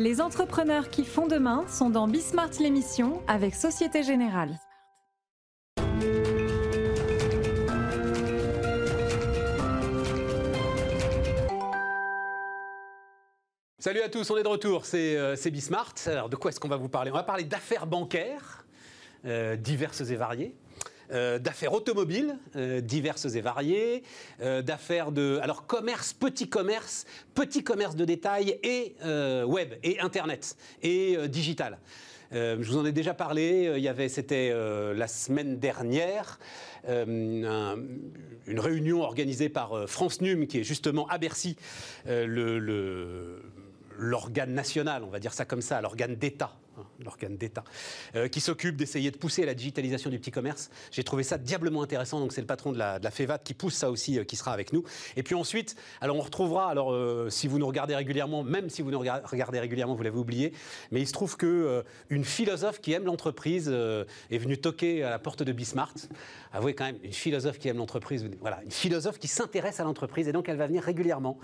Les entrepreneurs qui font demain sont dans Bismart l'émission avec Société Générale. Salut à tous, on est de retour, c'est euh, Bismart. Alors de quoi est-ce qu'on va vous parler? On va parler d'affaires bancaires euh, diverses et variées. Euh, d'affaires automobiles diverses et variées, d'affaires de alors commerce, petit commerce, petit commerce de détail et web et internet et digital. je vous en ai déjà parlé. Il y avait, c'était la semaine dernière, une réunion organisée par France Num, qui est justement à Bercy, l'organe national, on va dire ça comme ça, l'organe d'État l'organe d'État, euh, qui s'occupe d'essayer de pousser la digitalisation du petit commerce. J'ai trouvé ça diablement intéressant. Donc c'est le patron de la, de FEVAT qui pousse ça aussi, euh, qui sera avec nous. Et puis ensuite, alors on retrouvera, alors euh, si vous nous regardez régulièrement, même si vous nous regardez régulièrement, vous l'avez oublié, mais il se trouve que une philosophe qui aime l'entreprise est venue toquer à la porte de Bismart. Avouez quand même, une philosophe qui aime l'entreprise, voilà, une philosophe qui s'intéresse à l'entreprise et donc elle va venir régulièrement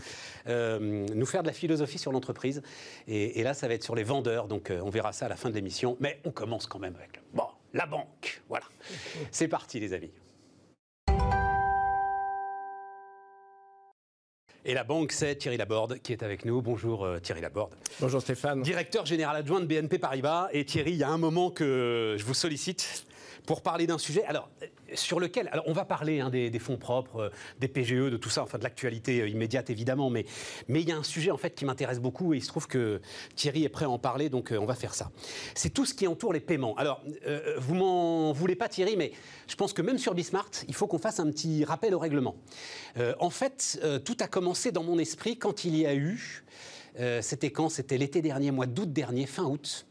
nous faire de la philosophie sur l'entreprise. Et, et, là, ça va être sur les vendeurs. Donc on verra ça à la fin de l'émission, mais on commence quand même avec bon, la banque. Voilà. C'est parti, les amis. Et la banque, c'est Thierry Laborde qui est avec nous. Bonjour euh, Thierry Laborde. Bonjour Stéphane. Directeur général adjoint de BNP Paribas. Et Thierry, il y a un moment que je vous sollicite pour parler d'un sujet alors, sur lequel alors on va parler hein, des, fonds propres, euh, des PGE, de tout ça, enfin de l'actualité euh, immédiate évidemment, mais, il y a un sujet en fait qui m'intéresse beaucoup et il se trouve que Thierry est prêt à en parler, donc euh, on va faire ça. C'est tout ce qui entoure les paiements. Alors, vous m'en voulez pas Thierry, mais je pense que même sur Bismart, il faut qu'on fasse un petit rappel au règlement. en fait, tout a commencé dans mon esprit quand il y a eu, c'était quand? C'était l'été dernier, mois d'août dernier, fin août.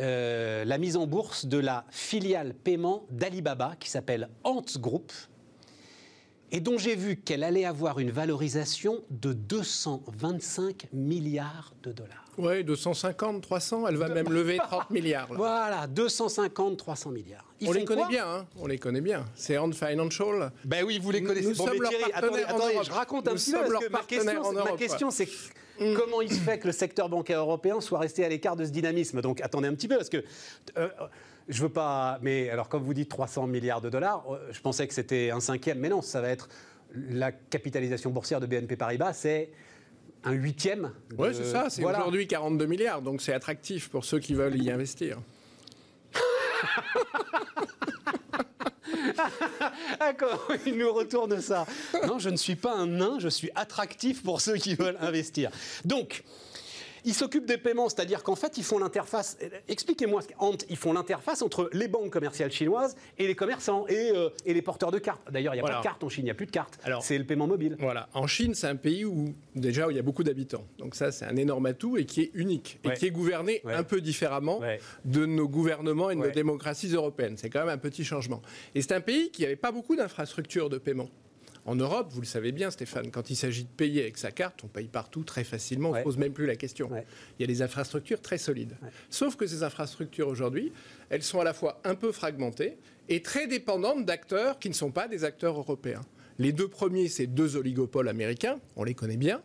Euh, la mise en bourse de la filiale paiement d'Alibaba qui s'appelle Ant Group et dont j'ai vu qu'elle allait avoir une valorisation de 225 milliards de dollars. Oui, 250, 300, elle va même lever 30 milliards. Voilà, 250, 300 milliards. on les connaît bien, hein on les connaît bien. C'est Ant Financial. Ben oui, vous les connaissez. Nous, bon, sommes Thierry, attendez, attendez je raconte un petit peu parce que ma question, ma question c'est mm. comment il se fait que le secteur bancaire européen soit resté à l'écart de ce dynamisme. Donc attendez un petit peu parce que euh, je veux pas. Mais alors, comme vous dites 300 milliards de dollars, euh, je pensais que c'était un cinquième, mais non, ça va être la capitalisation boursière de BNP Paribas, c'est un huitième. Oui, c'est ça. C'est aujourd'hui 42 milliards, donc c'est attractif pour ceux qui veulent y investir. ah, il nous retourne ça? Non, je ne suis pas un nain, je suis attractif pour ceux qui veulent investir. Donc, ils s'occupent des paiements, c'est-à-dire qu'en fait, ils font l'interface. Expliquez-moi, ils font l'interface entre les banques commerciales chinoises et les commerçants et, euh, les porteurs de cartes. D'ailleurs, il n'y a pas de cartes en Chine, il n'y a plus de cartes. C'est le paiement mobile. Voilà. En Chine, c'est un pays où, déjà, où il y a beaucoup d'habitants. Donc, ça, c'est un énorme atout et qui est unique. Et qui est gouverné un peu différemment de nos gouvernements et de nos démocraties européennes. C'est quand même un petit changement. Et c'est un pays qui n'avait pas beaucoup d'infrastructures de paiement. En Europe, vous le savez bien, Stéphane, quand il s'agit de payer avec sa carte, on paye partout très facilement, on ne pose même plus la question. Il y a des infrastructures très solides. Sauf que ces infrastructures aujourd'hui, elles sont à la fois un peu fragmentées et très dépendantes d'acteurs qui ne sont pas des acteurs européens. Les deux premiers, c'est deux oligopoles américains, on les connaît bien.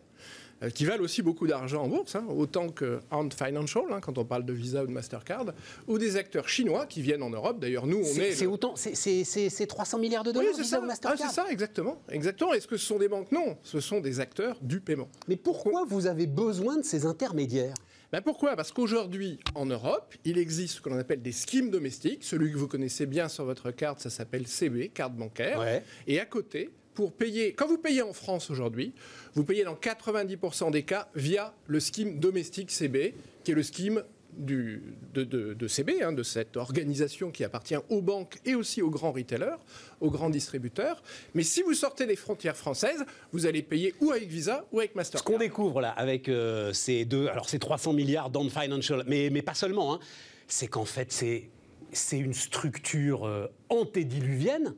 Euh, qui valent aussi beaucoup d'argent en bourse, hein, autant que Ant Financial, hein, quand on parle de Visa ou de Mastercard, ou des acteurs chinois qui viennent en Europe. D'ailleurs, nous, on est. C'est autant, c'est 300 milliards de dollars, oui, Visa ou Mastercard ah, C'est ça, exactement. exactement. Est-ce que ce sont des banques? Non, ce sont des acteurs du paiement. Mais pourquoi vous avez besoin de ces intermédiaires? Ben pourquoi? Parce qu'aujourd'hui, en Europe, il existe ce que l'on appelle des schemes domestiques. Celui que vous connaissez bien sur votre carte, ça s'appelle CB, carte bancaire. Et à côté, pour payer, quand vous payez en France aujourd'hui, vous payez dans 90% des cas via le scheme domestique CB, qui est le scheme du, de, CB, hein, de cette organisation qui appartient aux banques et aussi aux grands retailers, aux grands distributeurs. Mais si vous sortez des frontières françaises, vous allez payer ou avec Visa ou avec Mastercard. Ce qu'on découvre là avec euh, ces deux, alors ces 300 milliards dans financial, mais, mais pas seulement, hein, c'est qu'en fait c'est, c'est une structure euh, antédiluvienne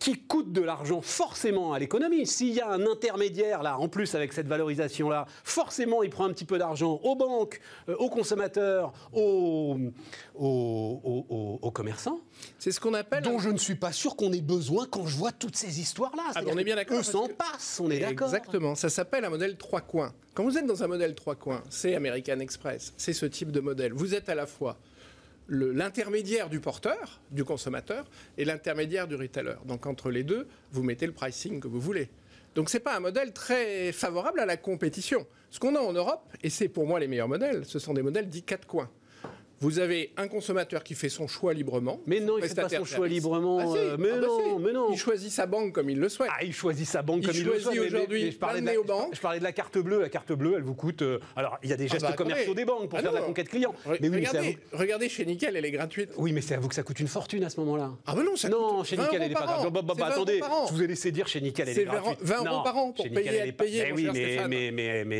qui coûte de l'argent forcément à l'économie. S'il y a un intermédiaire là, en plus avec cette valorisation là, forcément il prend un petit peu d'argent aux banques, euh, aux consommateurs, aux, aux, commerçants. C'est ce qu'on appelle. Dont je ne suis pas sûr qu'on ait besoin quand je vois toutes ces histoires là. Ah, on est bien d'accord. Eux s'en passe, on est d'accord. Exactement. Ça s'appelle un modèle trois coins. Quand vous êtes dans un modèle trois coins, c'est American Express, c'est ce type de modèle. Vous êtes à la fois l'intermédiaire du porteur, du consommateur, et l'intermédiaire du retailer. Donc entre les deux, vous mettez le pricing que vous voulez. Donc ce n'est pas un modèle très favorable à la compétition. Ce qu'on a en Europe, et c'est pour moi les meilleurs modèles, ce sont des modèles dits quatre coins. Vous avez un consommateur qui fait son choix librement. Mais non, il ne fait pas son choix librement. Ah, euh, mais, ah, bah non, mais non. Il choisit sa banque comme il le souhaite. Ah, il choisit sa banque comme il le souhaite. aujourd'hui. Je, parlais de la, je parlais de la carte bleue. La carte bleue, elle vous coûte. Euh, alors, il y a des ah, gestes bah, commerciaux des banques pour faire de la conquête client. mais oui, regardez, regardez, chez Nickel, elle est gratuite. Oui, mais c'est à vous que ça coûte une fortune à ce moment-là. Ah, bah non, ça Non, chez Nickel, elle n'est pas gratuite. Bah, attendez, je vous ai laissé dire chez Nickel, elle est gratuite. 20 euros par an pour payer. Oui,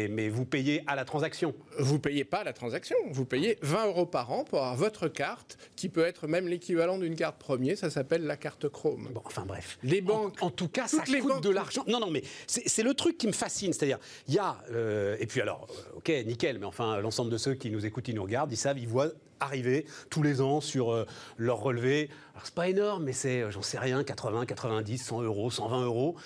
mais vous payez à la transaction. Vous payez pas à la transaction. Vous payez 20 euros par an pour avoir votre carte, qui peut être même l'équivalent d'une carte premier, ça s'appelle la carte Chrome. Bon, enfin bref. Les banques. En, tout cas, ça coûte de l'argent. Non, non, mais c'est le truc qui me fascine. C'est-à-dire, il y a. Euh, et puis alors, euh, ok, nickel, mais enfin, l'ensemble de ceux qui nous écoutent, ils nous regardent, ils savent, ils voient arriver tous les ans sur euh, leur relevé. Alors, c'est pas énorme, mais c'est, j'en sais rien, 80, 90, 100 euros, 120 euros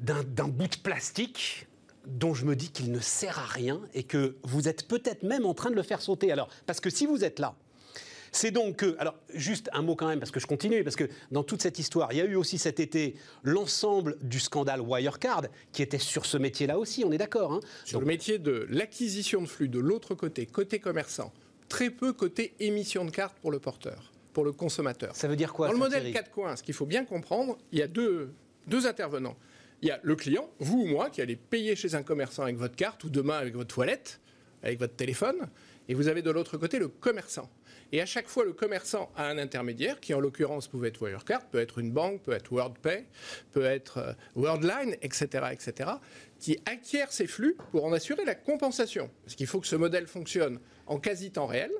d'un bout de plastique dont je me dis qu'il ne sert à rien et que vous êtes peut-être même en train de le faire sauter. Alors, parce que si vous êtes là, c'est donc que, alors juste un mot quand même, parce que je continue, parce que dans toute cette histoire, il y a eu aussi cet été l'ensemble du scandale Wirecard, qui était sur ce métier-là aussi, on est d'accord. Hein sur le métier de l'acquisition de flux de l'autre côté, côté commerçant, très peu côté émission de cartes pour le porteur, pour le consommateur. Ça veut dire quoi Dans le modèle 4 coins, ce qu'il faut bien comprendre, il y a deux, deux intervenants. Il y a le client, vous ou moi, qui allez payer chez un commerçant avec votre carte, ou demain avec votre toilette, avec votre téléphone, et vous avez de l'autre côté le commerçant. Et à chaque fois, le commerçant a un intermédiaire, qui en l'occurrence pouvait être Wirecard, peut être une banque, peut être WorldPay, peut être euh, Worldline, etc., etc., qui acquiert ces flux pour en assurer la compensation. Parce qu'il faut que ce modèle fonctionne en quasi-temps réel.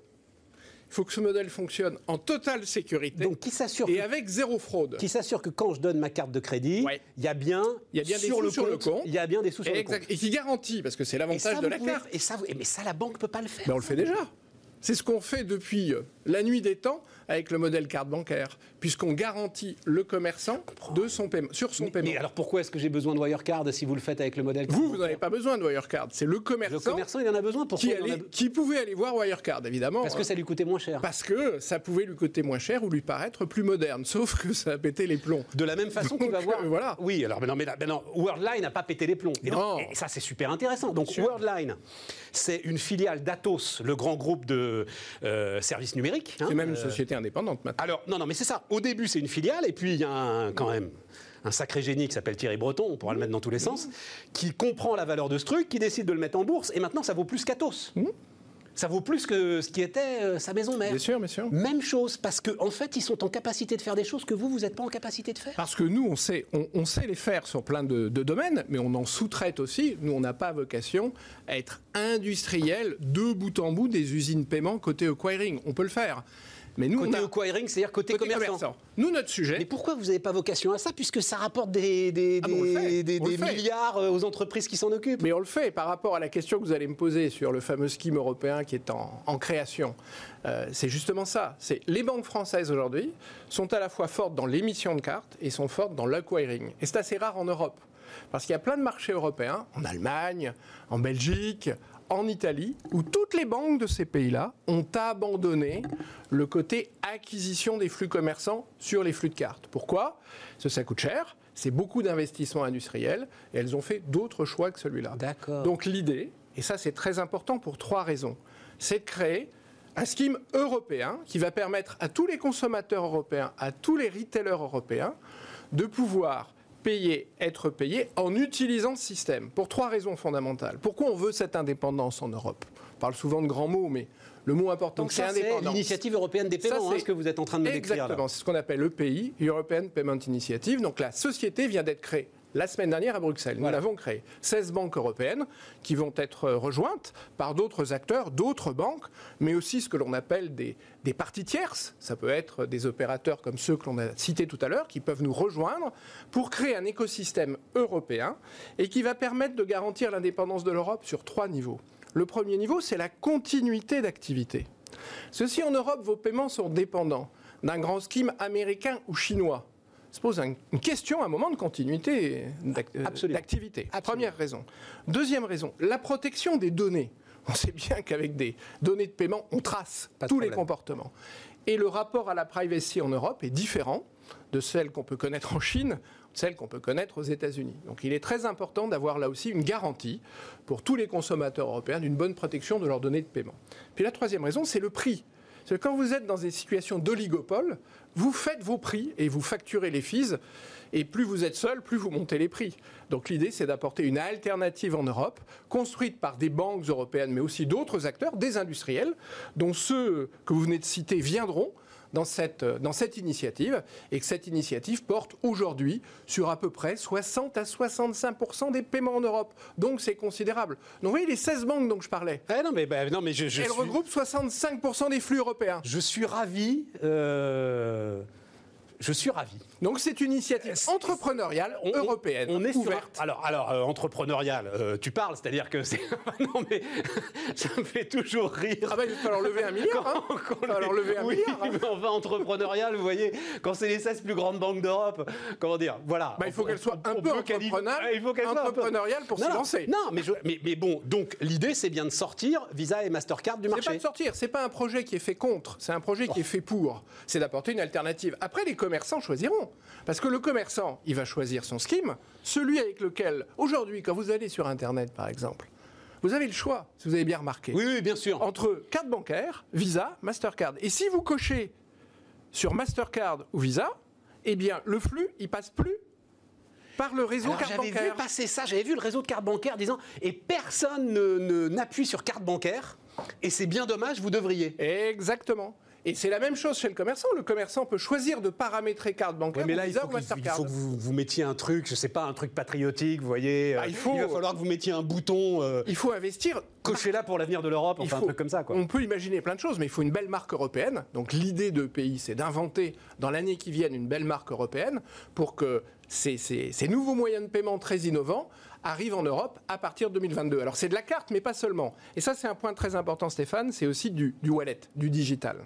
Il faut que ce modèle fonctionne en totale sécurité Donc, qui s'assure et avec zéro fraude. Qui s'assure que quand je donne ma carte de crédit, il y a bien, il y a bien des sous sur le compte, il y a bien des sous sur le compte. Et qui garantit, parce que c'est l'avantage de la carte. Et ça, mais ça, la banque peut pas le faire. Mais on le fait déjà. C'est ce qu'on fait depuis la nuit des temps avec le modèle carte bancaire, puisqu'on garantit le commerçant de son paiement, sur son paiement. Mais alors pourquoi est-ce que j'ai besoin de Wirecard si vous le faites avec le modèle Vous, vous n'avez pas besoin de Wirecard. C'est le commerçant. Le commerçant, il en a besoin. pour qui, qui pouvait aller voir Wirecard, évidemment. Parce que ça lui coûtait moins cher. Parce que ça pouvait lui coûter moins cher ou lui paraître plus moderne. Sauf que ça a pété les plombs. De la même façon qu'il va voir. Euh, voilà. Oui, alors, mais non, mais, non, Worldline n'a pas pété les plombs. Et, donc, et ça, c'est super intéressant. Donc, Worldline, c'est une filiale d'Atos, le grand groupe de euh, services numériques. Hein, c'est même une euh, société indépendante maintenant. Alors, non, non, mais c'est ça. Au début, c'est une filiale, et puis il y a quand même un sacré génie qui s'appelle Thierry Breton, on pourra le mettre dans tous les sens, qui comprend la valeur de ce truc, qui décide de le mettre en bourse, et maintenant ça vaut plus qu'Atos. Mmh ça vaut plus que ce qui était euh, sa maison mère. Bien sûr, bien sûr. Même chose, parce qu'en en fait, ils sont en capacité de faire des choses que vous, vous n'êtes pas en capacité de faire. Parce que nous, on sait, on, sait les faire sur plein de, domaines, mais on en sous-traite aussi. Nous, on n'a pas vocation à être industriel de bout en bout des usines paiement côté acquiring. On peut le faire. Mais nous, côté acquiring, c'est-à-dire côté, commerçant. Nous, notre sujet. Mais pourquoi vous n'avez pas vocation à ça, puisque ça rapporte des, des, ah, des, milliards euh, aux entreprises qui s'en occupent Mais on le fait par rapport à la question que vous allez me poser sur le fameux scheme européen qui est en, en création. Euh, c'est justement ça. C'est les banques françaises aujourd'hui sont à la fois fortes dans l'émission de cartes et sont fortes dans l'acquiring. Et c'est assez rare en Europe. Parce qu'il y a plein de marchés européens, en Allemagne, en Belgique, en Italie, où toutes les banques de ces pays-là ont abandonné le côté acquisition des flux commerçants sur les flux de cartes. Pourquoi? Parce que ça coûte cher, c'est beaucoup d'investissements industriels, et elles ont fait d'autres choix que celui-là. Donc l'idée, et ça c'est très important pour trois raisons, c'est de créer un scheme européen qui va permettre à tous les consommateurs européens, à tous les retailers européens, de pouvoir payer, être payé en utilisant ce système pour trois raisons fondamentales. Pourquoi on veut cette indépendance en Europe? On parle souvent de grands mots, mais le mot important, c'est indépendance. l'initiative européenne des paiements, hein, ce que vous êtes en train de me décrire. Exactement, c'est ce qu'on appelle l'EPI, European Payment Initiative. Donc la société vient d'être créée la semaine dernière à Bruxelles. Nous l'avons créé. 16 banques européennes qui vont être rejointes par d'autres acteurs, d'autres banques, mais aussi ce que l'on appelle des, des parties tierces. Ça peut être des opérateurs comme ceux que l'on a cités tout à l'heure qui peuvent nous rejoindre pour créer un écosystème européen et qui va permettre de garantir l'indépendance de l'Europe sur trois niveaux. Le premier niveau, c'est la continuité d'activité. Ceci en Europe, vos paiements sont dépendants d'un grand scheme américain ou chinois se pose une question à un moment de continuité d'activité. Première raison. Deuxième raison, la protection des données. On sait bien qu'avec des données de paiement, on trace tous les comportements. Et le rapport à la privacy en Europe est différent de celle qu'on peut connaître en Chine, de celle qu'on peut connaître aux États-Unis. Donc il est très important d'avoir là aussi une garantie pour tous les consommateurs européens d'une bonne protection de leurs données de paiement. Puis la troisième raison, c'est le prix. C'est que quand vous êtes dans des situations d'oligopole, vous faites vos prix et vous facturez les fees. Et plus vous êtes seul, plus vous montez les prix. Donc l'idée, c'est d'apporter une alternative en Europe, construite par des banques européennes, mais aussi d'autres acteurs, des industriels, dont ceux que vous venez de citer viendront dans cette, dans cette initiative et que cette initiative porte aujourd'hui sur à peu près 60 à 65% des paiements en Europe. Donc c'est considérable. Donc vous voyez les 16 banques dont je parlais. Eh non mais, bah, non, mais je, Elles regroupent 65 des flux européens. Je suis ravi. Euh, je suis ravi. Donc c'est une initiative entrepreneuriale européenne. On est ouverte. alors, alors euh, entrepreneuriale, euh, tu parles, c'est-à-dire que c'est. non mais ça me fait toujours rire. Ah ben il va falloir lever un milliard. Hein. il va falloir lever un oui, milliard. Mais enfin entrepreneurial, vous voyez, quand c'est les 16 plus grandes banques d'Europe, comment dire, voilà. Bah, il faut qu'elle soit un peu entrepreneuriale, il faut qu'elle soit entrepreneuriale pour se lancer. Non, mais, mais, mais bon, donc l'idée c'est bien de sortir Visa et Mastercard du marché. C'est pas de sortir, c'est pas un projet qui est fait contre, c'est un projet qui est fait pour. C'est d'apporter une alternative. Après les commerçants choisiront. Parce que le commerçant, il va choisir son scheme, celui avec lequel, aujourd'hui, quand vous allez sur Internet, par exemple, vous avez le choix, si vous avez bien remarqué. Oui, oui, bien sûr. Entre carte bancaire, Visa, Mastercard. Et si vous cochez sur Mastercard ou Visa, eh bien, le flux, il passe plus par le réseau carte bancaire. J'avais vu passer ça, j'avais vu le réseau de carte bancaire disant et personne ne n'appuie sur carte bancaire et c'est bien dommage, vous devriez. Exactement. Et c'est la même chose chez le commerçant. Le commerçant peut choisir de paramétrer carte bancaire mais là, il faut, que, il faut que vous, vous, mettiez un truc, je sais pas, un truc patriotique, vous voyez. Bah, il, faut, il va falloir que vous mettiez un bouton. Euh, il faut investir. Cochez là pour l'avenir de l'Europe, enfin un truc comme ça. Quoi. On peut imaginer plein de choses, mais il faut une belle marque européenne. Donc l'idée de pays, c'est d'inventer dans l'année qui vient une belle marque européenne pour que ces, ces, ces nouveaux moyens de paiement très innovants arrive en Europe à partir de 2022. Alors c'est de la carte, mais pas seulement. Et ça, c'est un point très important, Stéphane, c'est aussi du, wallet, du digital.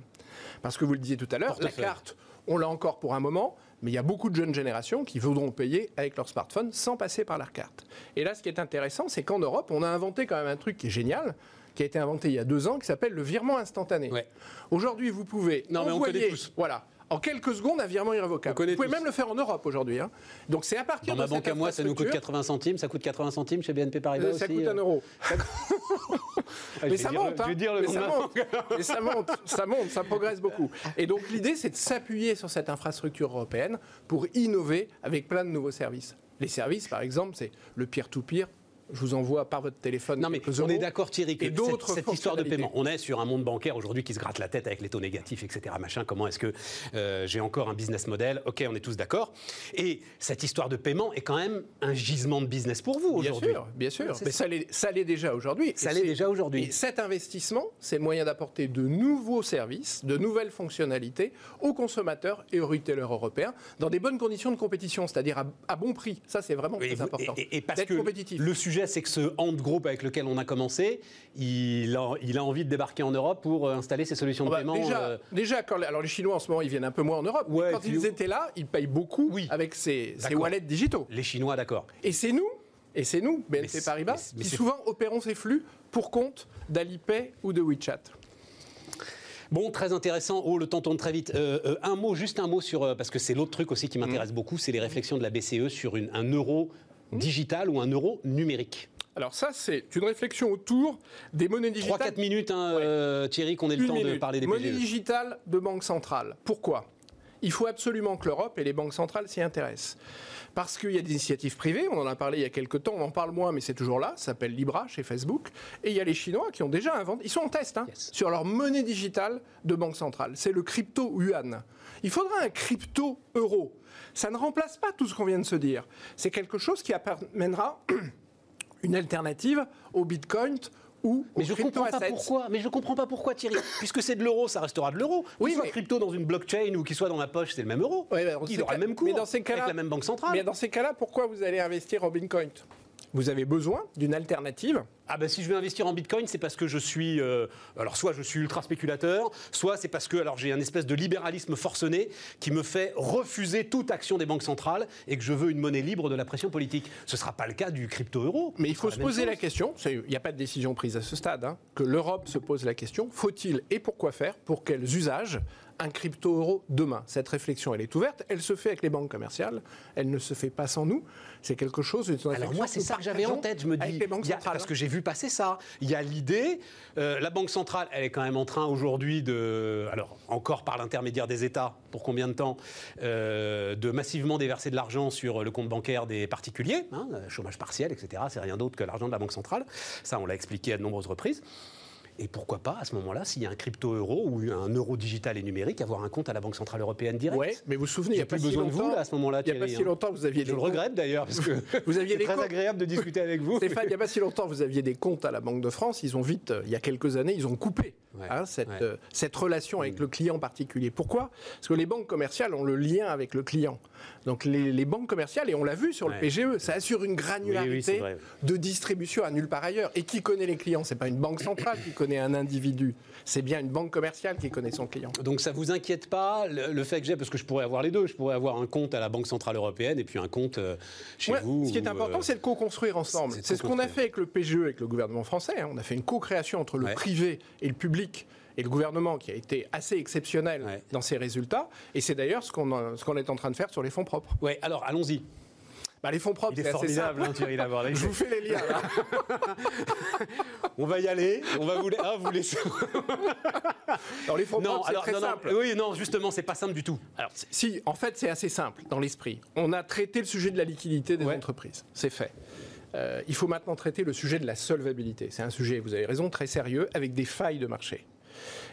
Parce que vous le disiez tout à l'heure, la carte, on l'a encore pour un moment, mais il y a beaucoup de jeunes générations qui voudront payer avec leur smartphone sans passer par leur carte. Et là, ce qui est intéressant, c'est qu'en Europe, on a inventé quand même un truc qui est génial, qui a été inventé il y a deux ans, qui s'appelle le virement instantané. Aujourd'hui, vous pouvez non, envoyer, mais on tous. voilà, en quelques secondes un virement irrévocable. Vous pouvez même le faire en Europe aujourd'hui. Hein. Donc c'est à partir Dans de ma banque à moi, ça nous coûte 80 centimes. Ça coûte 80 centimes chez BNP Paribas Ça coûte un euh. euro. mais, ça monte, hein. mais ça monte. mais ça monte, ça monte, ça progresse beaucoup. Et donc l'idée, c'est de s'appuyer sur cette infrastructure européenne pour innover avec plein de nouveaux services. Les services, par exemple, c'est le peer-to-peer, je vous envoie par votre téléphone. Non, mais on est d'accord, Thierry, que cette, cette histoire de paiement, on est sur un monde bancaire aujourd'hui qui se gratte la tête avec les taux négatifs, etc. Machin. Comment est-ce que euh, j'ai encore un business model? Ok, on est tous d'accord. Et cette histoire de paiement est quand même un gisement de business pour vous aujourd'hui. Bien sûr, bien sûr. Mais ça l'est déjà aujourd'hui. Ça l'est déjà aujourd'hui. Et cet investissement, c'est le moyen d'apporter de nouveaux services, de nouvelles fonctionnalités aux consommateurs et aux retailers européens dans des bonnes conditions de compétition, c'est-à-dire à, bon prix. Ça, c'est vraiment très important. Et, parce que compétitif. le sujet c'est que ce Ant Group avec lequel on a commencé, il a, il a, envie de débarquer en Europe pour euh, installer ses solutions de ah bah, paiement. Déjà, euh. déjà quand, alors les Chinois en ce moment, ils viennent un peu moins en Europe. quand ils étaient là, ils payent beaucoup avec ces, wallets digitaux. Les Chinois, d'accord. Et c'est nous, et c'est nous, BNP Paribas, qui souvent opérons ces flux pour compte d'Alipay ou de WeChat. Bon, très intéressant. Oh, le temps tourne très vite. Euh, un mot, juste un mot sur, parce que c'est l'autre truc aussi qui m'intéresse mm. beaucoup, c'est les réflexions de la BCE sur une, un euro digital ou un euro numérique alors ça, c'est une réflexion autour des monnaies digitales. 3-4 minutes, hein, euh, Thierry, qu'on ait le temps de parler des Monnaie digitale de banque centrale. Pourquoi? Il faut absolument que l'Europe et les banques centrales s'y intéressent. Parce qu'il y a des initiatives privées, on en a parlé il y a quelques temps, on en parle moins, mais c'est toujours là, ça s'appelle Libra chez Facebook. Et il y a les Chinois qui ont déjà inventé, ils sont en test hein, sur leur monnaie digitale de banque centrale. C'est le crypto yuan. Il faudra un crypto euro. Ça ne remplace pas tout ce qu'on vient de se dire. C'est quelque chose qui amènera une alternative au Bitcoin mais je comprends pas pourquoi. Mais je comprends pas pourquoi Thierry. Puisque c'est de l'euro, ça restera de l'euro. Oui, soit crypto dans une blockchain ou qu'il soit dans la poche, c'est le même euro. il aura le même cours. Mais dans ces cas avec la même banque centrale. Mais dans ces cas-là, pourquoi vous allez investir en Bitcoin? Vous avez besoin d'une alternative ah ben si je veux investir en Bitcoin, c'est parce que je suis, euh, alors soit je suis ultra spéculateur, soit c'est parce que alors j'ai un espèce de libéralisme forcené qui me fait refuser toute action des banques centrales et que je veux une monnaie libre de la pression politique. Ce ne sera pas le cas du crypto-euro. Mais il faut se poser la question, il n'y a pas de décision prise à ce stade, hein, que l'Europe se pose la question, faut-il et pourquoi faire, pour quels usages un crypto-euro demain Cette réflexion, elle est ouverte, elle se fait avec les banques commerciales, elle ne se fait pas sans nous. C'est quelque chose. Alors moi, c'est ça que j'avais en tête. Je me dis, parce que j'ai vu passer ça. Il y a l'idée, euh, la Banque centrale, elle est quand même en train aujourd'hui de, alors encore par l'intermédiaire des États, pour combien de temps, euh, de massivement déverser de l'argent sur le compte bancaire des particuliers, hein, chômage partiel, etc. C'est rien d'autre que l'argent de la Banque centrale. Ça, on l'a expliqué à de nombreuses reprises. Et pourquoi pas, à ce moment-là, s'il y a un crypto-euro ou un euro digital et numérique, avoir un compte à la Banque Centrale Européenne direct Oui, mais vous vous souvenez, il n'y a, pas plus besoin de vous à ce moment-là. Il n'y a pas si longtemps, vous aviez Je le regrette d'ailleurs, parce que vous aviez très agréable de discuter avec vous. Stéphane, il n'y a pas si longtemps, vous aviez des comptes à la Banque de France. Ils ont vite, il y a quelques années, ils ont coupé hein, cette, euh, cette, relation avec mm. le client particulier. Pourquoi? Parce que les banques commerciales ont le lien avec le client. Donc les, banques commerciales, et on l'a vu sur le PGE, ça assure une granularité de distribution à nulle part ailleurs. Et qui connaît les clients? C'est pas une banque centrale qui connaît un individu, c'est bien une banque commerciale qui connaît son client. Donc ça vous inquiète pas le, fait que j'ai, parce que je pourrais avoir les deux, je pourrais avoir un compte à la Banque Centrale Européenne et puis un compte euh, chez vous. Ce qui est important, euh, c'est de co-construire ensemble. C'est ce qu'on a fait avec le PGE, avec le gouvernement français. Hein. On a fait une co-création entre le privé et le public et le gouvernement qui a été assez exceptionnel dans ses résultats. Et c'est d'ailleurs ce qu'on est en train de faire sur les fonds propres. Oui, alors allons-y. Bah, les fonds propres, c'est formidable, hein, Thierry Je vous fais les liens. on va y aller. On va vous, ah, vous laisser. les fonds propres, c'est très simple. Oui, non, justement, c'est pas simple du tout. Alors, si, en fait, c'est assez simple dans l'esprit. On a traité le sujet de la liquidité des entreprises. C'est fait. Euh, il faut maintenant traiter le sujet de la solvabilité. C'est un sujet, vous avez raison, très sérieux, avec des failles de marché.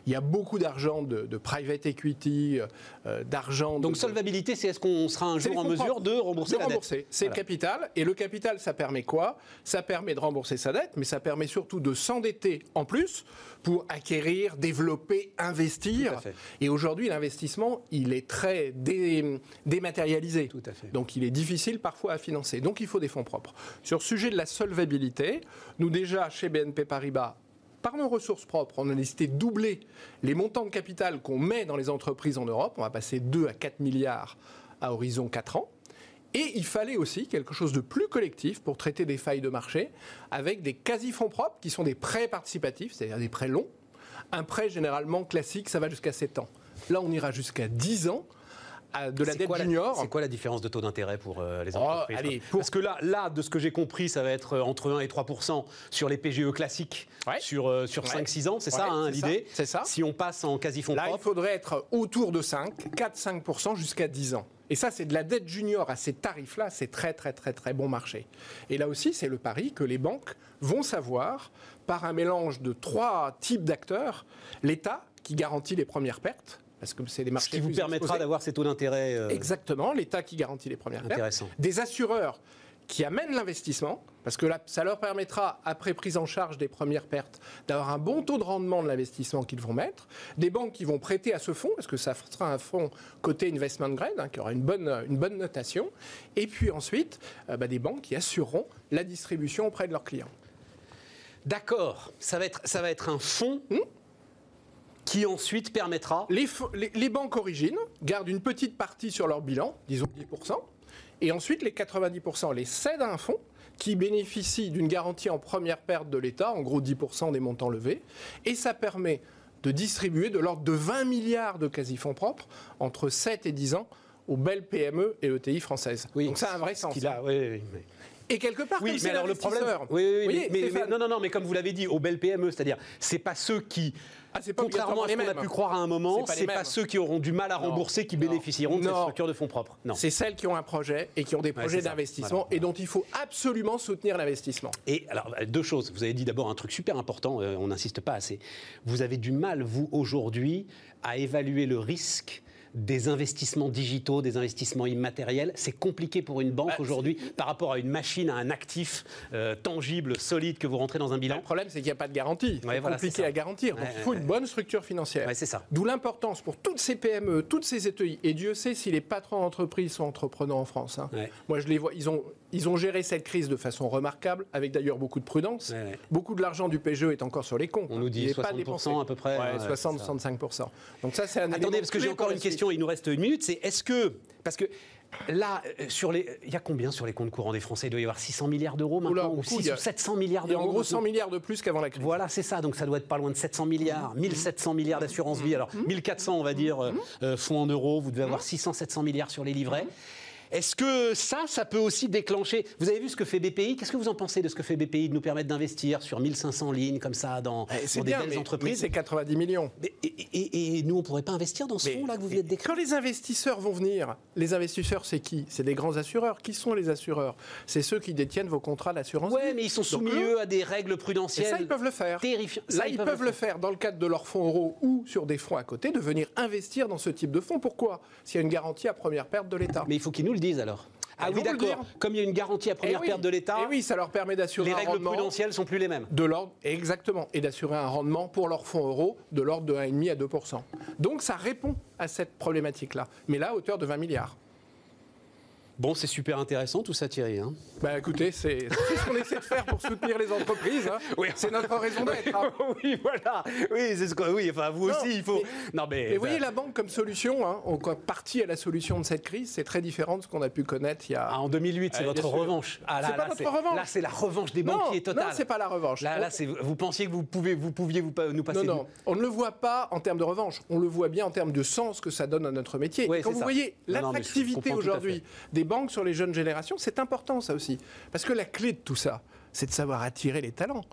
Il y a beaucoup d'argent de, private equity, euh, d'argent. Donc solvabilité, c'est est-ce qu'on sera un jour en mesure de rembourser la dette C'est le capital. Et le capital, ça permet quoi? Ça permet de rembourser sa dette, mais ça permet surtout de s'endetter en plus pour acquérir, développer, investir. Et aujourd'hui, l'investissement, il est très dématérialisé. Tout à fait. Donc il est difficile parfois à financer. Donc il faut des fonds propres. Sur le sujet de la solvabilité, nous déjà, chez BNP Paribas, par nos ressources propres, on a décidé de doubler les montants de capital qu'on met dans les entreprises en Europe. On va passer 2 à 4 milliards à horizon 4 ans. Et il fallait aussi quelque chose de plus collectif pour traiter des failles de marché avec des quasi-fonds propres qui sont des prêts participatifs, c'est-à-dire des prêts longs. Un prêt généralement classique, ça va jusqu'à 7 ans. Là, on ira jusqu'à 10 ans de la dette junior. C'est quoi la différence de taux d'intérêt pour euh, les oh, entreprises Parce que là, là, de ce que j'ai compris, ça va être euh, entre 1 et 3% sur les PGE classiques sur, euh, sur 5-6 ans, c'est ça hein, l'idée C'est ça. Si on passe en quasi-fonds propres. Il faudrait être autour de 5, 4-5 jusqu'à 10 ans. Et ça, c'est de la dette junior à ces tarifs-là, c'est très très très très bon marché. Et là aussi, c'est le pari que les banques vont savoir, par un mélange de trois types d'acteurs, l'État qui garantit les premières pertes, parce que c'est des marchés. Ce qui vous permettra d'avoir ces taux d'intérêt. Euh, Exactement, l'État qui garantit les premières pertes. Des assureurs qui amènent l'investissement, parce que là, ça leur permettra, après prise en charge des premières pertes, d'avoir un bon taux de rendement de l'investissement qu'ils vont mettre. Des banques qui vont prêter à ce fonds, parce que ça sera un fonds côté investment grade, hein, qui aura une bonne, une bonne notation. Et puis ensuite, euh, bah, des banques qui assureront la distribution auprès de leurs clients. D'accord, ça, va être, ça va être un fonds. Hmm qui ensuite permettra... Les, banques origines gardent une petite partie sur leur bilan, disons 10%, et ensuite les 90% les cèdent à un fonds qui bénéficie d'une garantie en première perte de l'État, en gros 10% des montants levés, et ça permet de distribuer de l'ordre de 20 milliards de quasi-fonds propres entre 7 et 10 ans aux belles PME et ETI françaises. Oui, Donc ça a un vrai sens. oui, Et quelque part, oui, mais alors le problème, oui, oui, mais, non, non, non, mais comme vous l'avez dit, aux belles PME, c'est-à-dire, c'est pas ceux qui ah, Contrairement à ce qu'on a pu croire à un moment, c'est pas, pas ceux qui auront du mal à rembourser qui bénéficieront de cette structure de fonds propres. Non. C'est celles qui ont un projet et qui ont des projets d'investissement et dont il faut absolument soutenir l'investissement. Et alors, deux choses. Vous avez dit d'abord un truc super important, euh, on n'insiste pas assez. Vous avez du mal, vous, aujourd'hui, à évaluer le risque des investissements digitaux, des investissements immatériels. C'est compliqué pour une banque bah, aujourd'hui par rapport à une machine, à un actif euh, tangible, solide que vous rentrez dans un bilan. Le problème, c'est qu'il n'y a pas de garantie. c'est compliqué à garantir. Donc, il faut une bonne structure financière. c'est ça. D'où l'importance pour toutes ces PME, toutes ces ETI. Et Dieu sait si les patrons d'entreprise sont entrepreneurs en France. Hein. Moi, je les vois. Ils ont, ils ont géré cette crise de façon remarquable, avec d'ailleurs beaucoup de prudence. Beaucoup de l'argent du PGE est encore sur les comptes. On nous dit 60% à peu près. 60-65%. Donc ça, c'est un Attendez, parce que j'ai encore une question, il nous reste une minute, c'est est-ce que... Parce que Là, euh, sur les, il y a combien sur les comptes courants des Français? Il doit y avoir 600 milliards d'euros maintenant, ou 700 milliards d'euros. En gros 100 milliards de plus qu'avant la crise. Voilà, c'est ça. Donc ça doit être pas loin de 700 milliards, 1700 milliards d'assurance vie. Alors 1400, on va dire, euh, euh, fonds en euros. Vous devez avoir 600, 700 milliards sur les livrets. Est-ce que ça, ça peut aussi déclencher Vous avez vu ce que fait BPI Qu'est-ce que vous en pensez de ce que fait BPI de nous permettre d'investir sur 1500 lignes comme ça dans, eh, des belles entreprises? C'est 90 millions. et, nous, on ne pourrait pas investir dans ce fonds-là que vous venez de décrire? Quand les investisseurs vont venir, les investisseurs, c'est qui? C'est des grands assureurs. Qui sont les assureurs? C'est ceux qui détiennent vos contrats d'assurance. Oui, mais ils sont soumis, eux, à des règles prudentielles. Et ça, ils peuvent le faire. Là, ils, peuvent, le faire dans le cadre de leurs fonds euros ou sur des fonds à côté, de venir investir dans ce type de fonds. Pourquoi? S'il y a une garantie à première perte de l'État. Mais il faut qu'ils nous le disent alors. Ah oui, d'accord. Comme il y a une garantie à première eh perte de l'État. Et eh oui, ça leur permet d'assurer un rendement. Les règles prudentielles sont plus les mêmes. De l'ordre, exactement. Et d'assurer un rendement pour leurs fonds euros de l'ordre de 1,5 à 2% Donc ça répond à cette problématique-là. Mais là, à hauteur de 20 milliards. Bon, c'est super intéressant tout ça, Thierry. Hein. bah écoutez, c'est ce qu'on essaie de faire pour soutenir les entreprises. Hein. Oui. C'est notre raison d'être. Hein. oui, voilà. Oui, c'est ce que. Oui, enfin vous aussi, il faut. Mais, non, mais. vous voyez la banque comme solution, hein, on partie à la solution de cette crise, c'est très différent de ce qu'on a pu connaître il y a. Ah, en 2008, c'est votre revanche. Ah, là, c'est pas notre revanche. Là, c'est la revanche des banquiers totale. Non, c'est pas la revanche. Là, là, vous pensiez que vous pouvez, vous pouviez vous, nous passer. Non, non, on ne le voit pas en termes de revanche. On le voit bien en termes de sens que ça donne à notre métier. Quand vous voyez l'attractivité aujourd'hui des banques sur les jeunes générations c'est important ça aussi. Parce que la clé de tout ça, c'est de savoir attirer les talents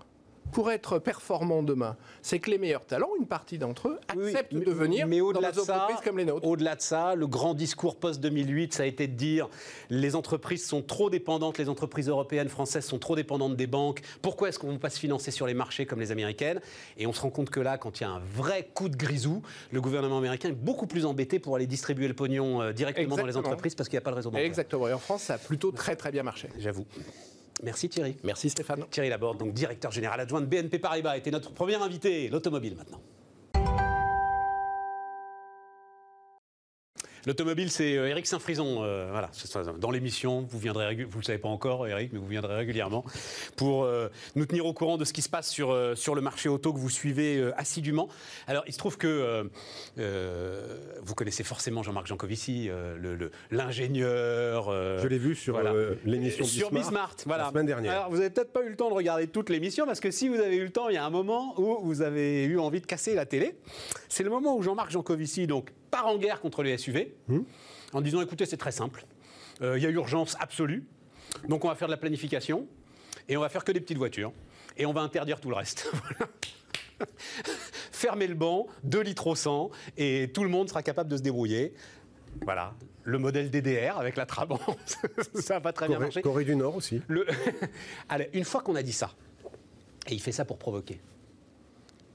pour être performant demain, c'est que les meilleurs talents, une partie d'entre eux, acceptent de venir mais dans des entreprises comme les nôtres. Au-delà de ça, le grand discours post-2008, ça a été de dire les entreprises sont trop dépendantes, les entreprises européennes, françaises sont trop dépendantes des banques. Pourquoi est-ce qu'on ne va pas se financer sur les marchés comme les américaines? Et on se rend compte que là, quand il y a un vrai coup de grisou, le gouvernement américain est beaucoup plus embêté pour aller distribuer le pognon euh, directement dans les entreprises parce qu'il n'y a pas de réseau bancaire. Exactement. Et en France, ça a plutôt très très bien marché. J'avoue. Merci Thierry. Merci Stéphane. Thierry Laborde, donc directeur général adjoint de BNP Paribas, était notre premier invité, l'automobile maintenant. L'automobile, c'est Eric euh, Saint-Frison. Euh, voilà, dans l'émission, vous viendrez, vous le savez pas encore, Eric, mais vous viendrez régulièrement pour euh, nous tenir au courant de ce qui se passe sur, sur le marché auto que vous suivez assidûment. Alors, il se trouve que vous connaissez forcément Jean-Marc Jancovici, l'ingénieur. Je l'ai vu sur l'émission Sur Bismart, voilà. la semaine dernière. Alors, vous n'avez peut-être pas eu le temps de regarder toute l'émission parce que si vous avez eu le temps, il y a un moment où vous avez eu envie de casser la télé. C'est le moment où Jean-Marc Jancovici, donc part en guerre contre les SUV hmm. en disant écoutez, c'est très simple, euh, il y a urgence absolue, donc on va faire de la planification et on va faire que des petites voitures et on va interdire tout le reste. Fermez le banc, 2 litres au 100 et tout le monde sera capable de se débrouiller. Voilà, le modèle DDR avec la Trabant, ça va pas très bien marcher. Corée du Nord aussi. Allez, une fois qu'on a dit ça, et il fait ça pour provoquer,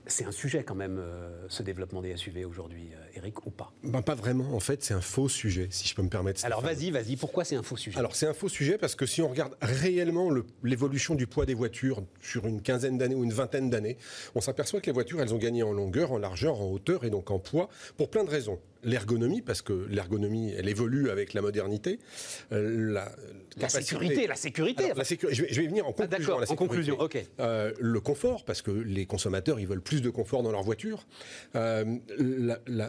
c'est un sujet quand même, euh, ce développement des SUV aujourd'hui, euh, Eric, ou pas? Ben, Pas vraiment. En fait, c'est un faux sujet, si je peux me permettre. Alors vas-y, vas-y. Pourquoi c'est un faux sujet? Alors c'est un faux sujet parce que si on regarde réellement l'évolution du poids des voitures sur une quinzaine d'années ou une vingtaine d'années, on s'aperçoit que les voitures, elles ont gagné en longueur, en largeur, en hauteur et donc en poids pour plein de raisons l'ergonomie, parce que l'ergonomie, elle évolue avec la modernité. Euh, la, sécurité, la sécurité. la je, vais, je, vais, venir en ah, conclusion. en conclusion, ok. Euh, le confort, parce que les consommateurs, ils veulent plus de confort dans leur voiture. Euh,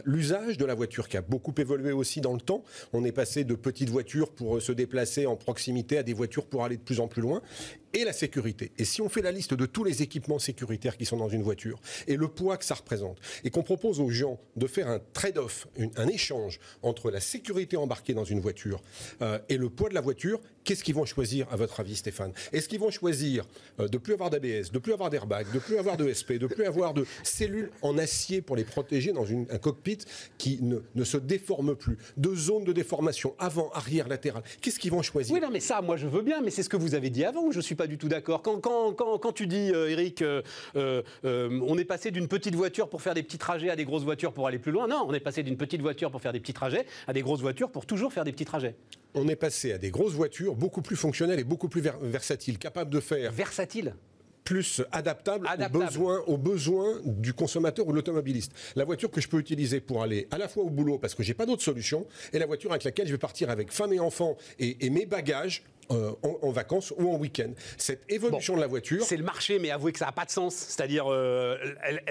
l'usage de la voiture, qui a beaucoup évolué aussi dans le temps. On est passé de petites voitures pour se déplacer en proximité à des voitures pour aller de plus en plus loin et la sécurité. Et si on fait la liste de tous les équipements sécuritaires qui sont dans une voiture et le poids que ça représente, et qu'on propose aux gens de faire un trade-off, un échange entre la sécurité embarquée dans une voiture euh, et le poids de la voiture, qu'est-ce qu'ils vont choisir, à votre avis, Stéphane? Est-ce qu'ils vont choisir euh, de plus avoir d'ABS, de plus avoir d'airbag, de plus avoir de SP, de plus avoir de cellules en acier pour les protéger dans un cockpit qui ne, se déforme plus, de zones de déformation avant, arrière, latéral? Qu'est-ce qu'ils vont choisir? Oui, non, mais ça, moi, je veux bien, mais c'est ce que vous avez dit avant. Je ne suis pas du tout d'accord. Quand, tu dis, euh, Eric, euh, on est passé d'une petite voiture pour faire des petits trajets à des grosses voitures pour aller plus loin, non, on est passé d'une petite voiture pour faire des petits trajets à des grosses voitures pour toujours faire des petits trajets on est passé à des grosses voitures beaucoup plus fonctionnelles et beaucoup plus versatiles, capables de faire. Versatiles plus adaptable, Aux, besoins, du consommateur ou de l'automobiliste. La voiture que je peux utiliser pour aller à la fois au boulot parce que j'ai pas d'autre solution et la voiture avec laquelle je vais partir avec femme et enfants et, mes bagages euh, en, vacances ou en week-end. Cette évolution de la voiture. C'est le marché, mais avouez que ça n'a pas de sens. C'est-à-dire, euh,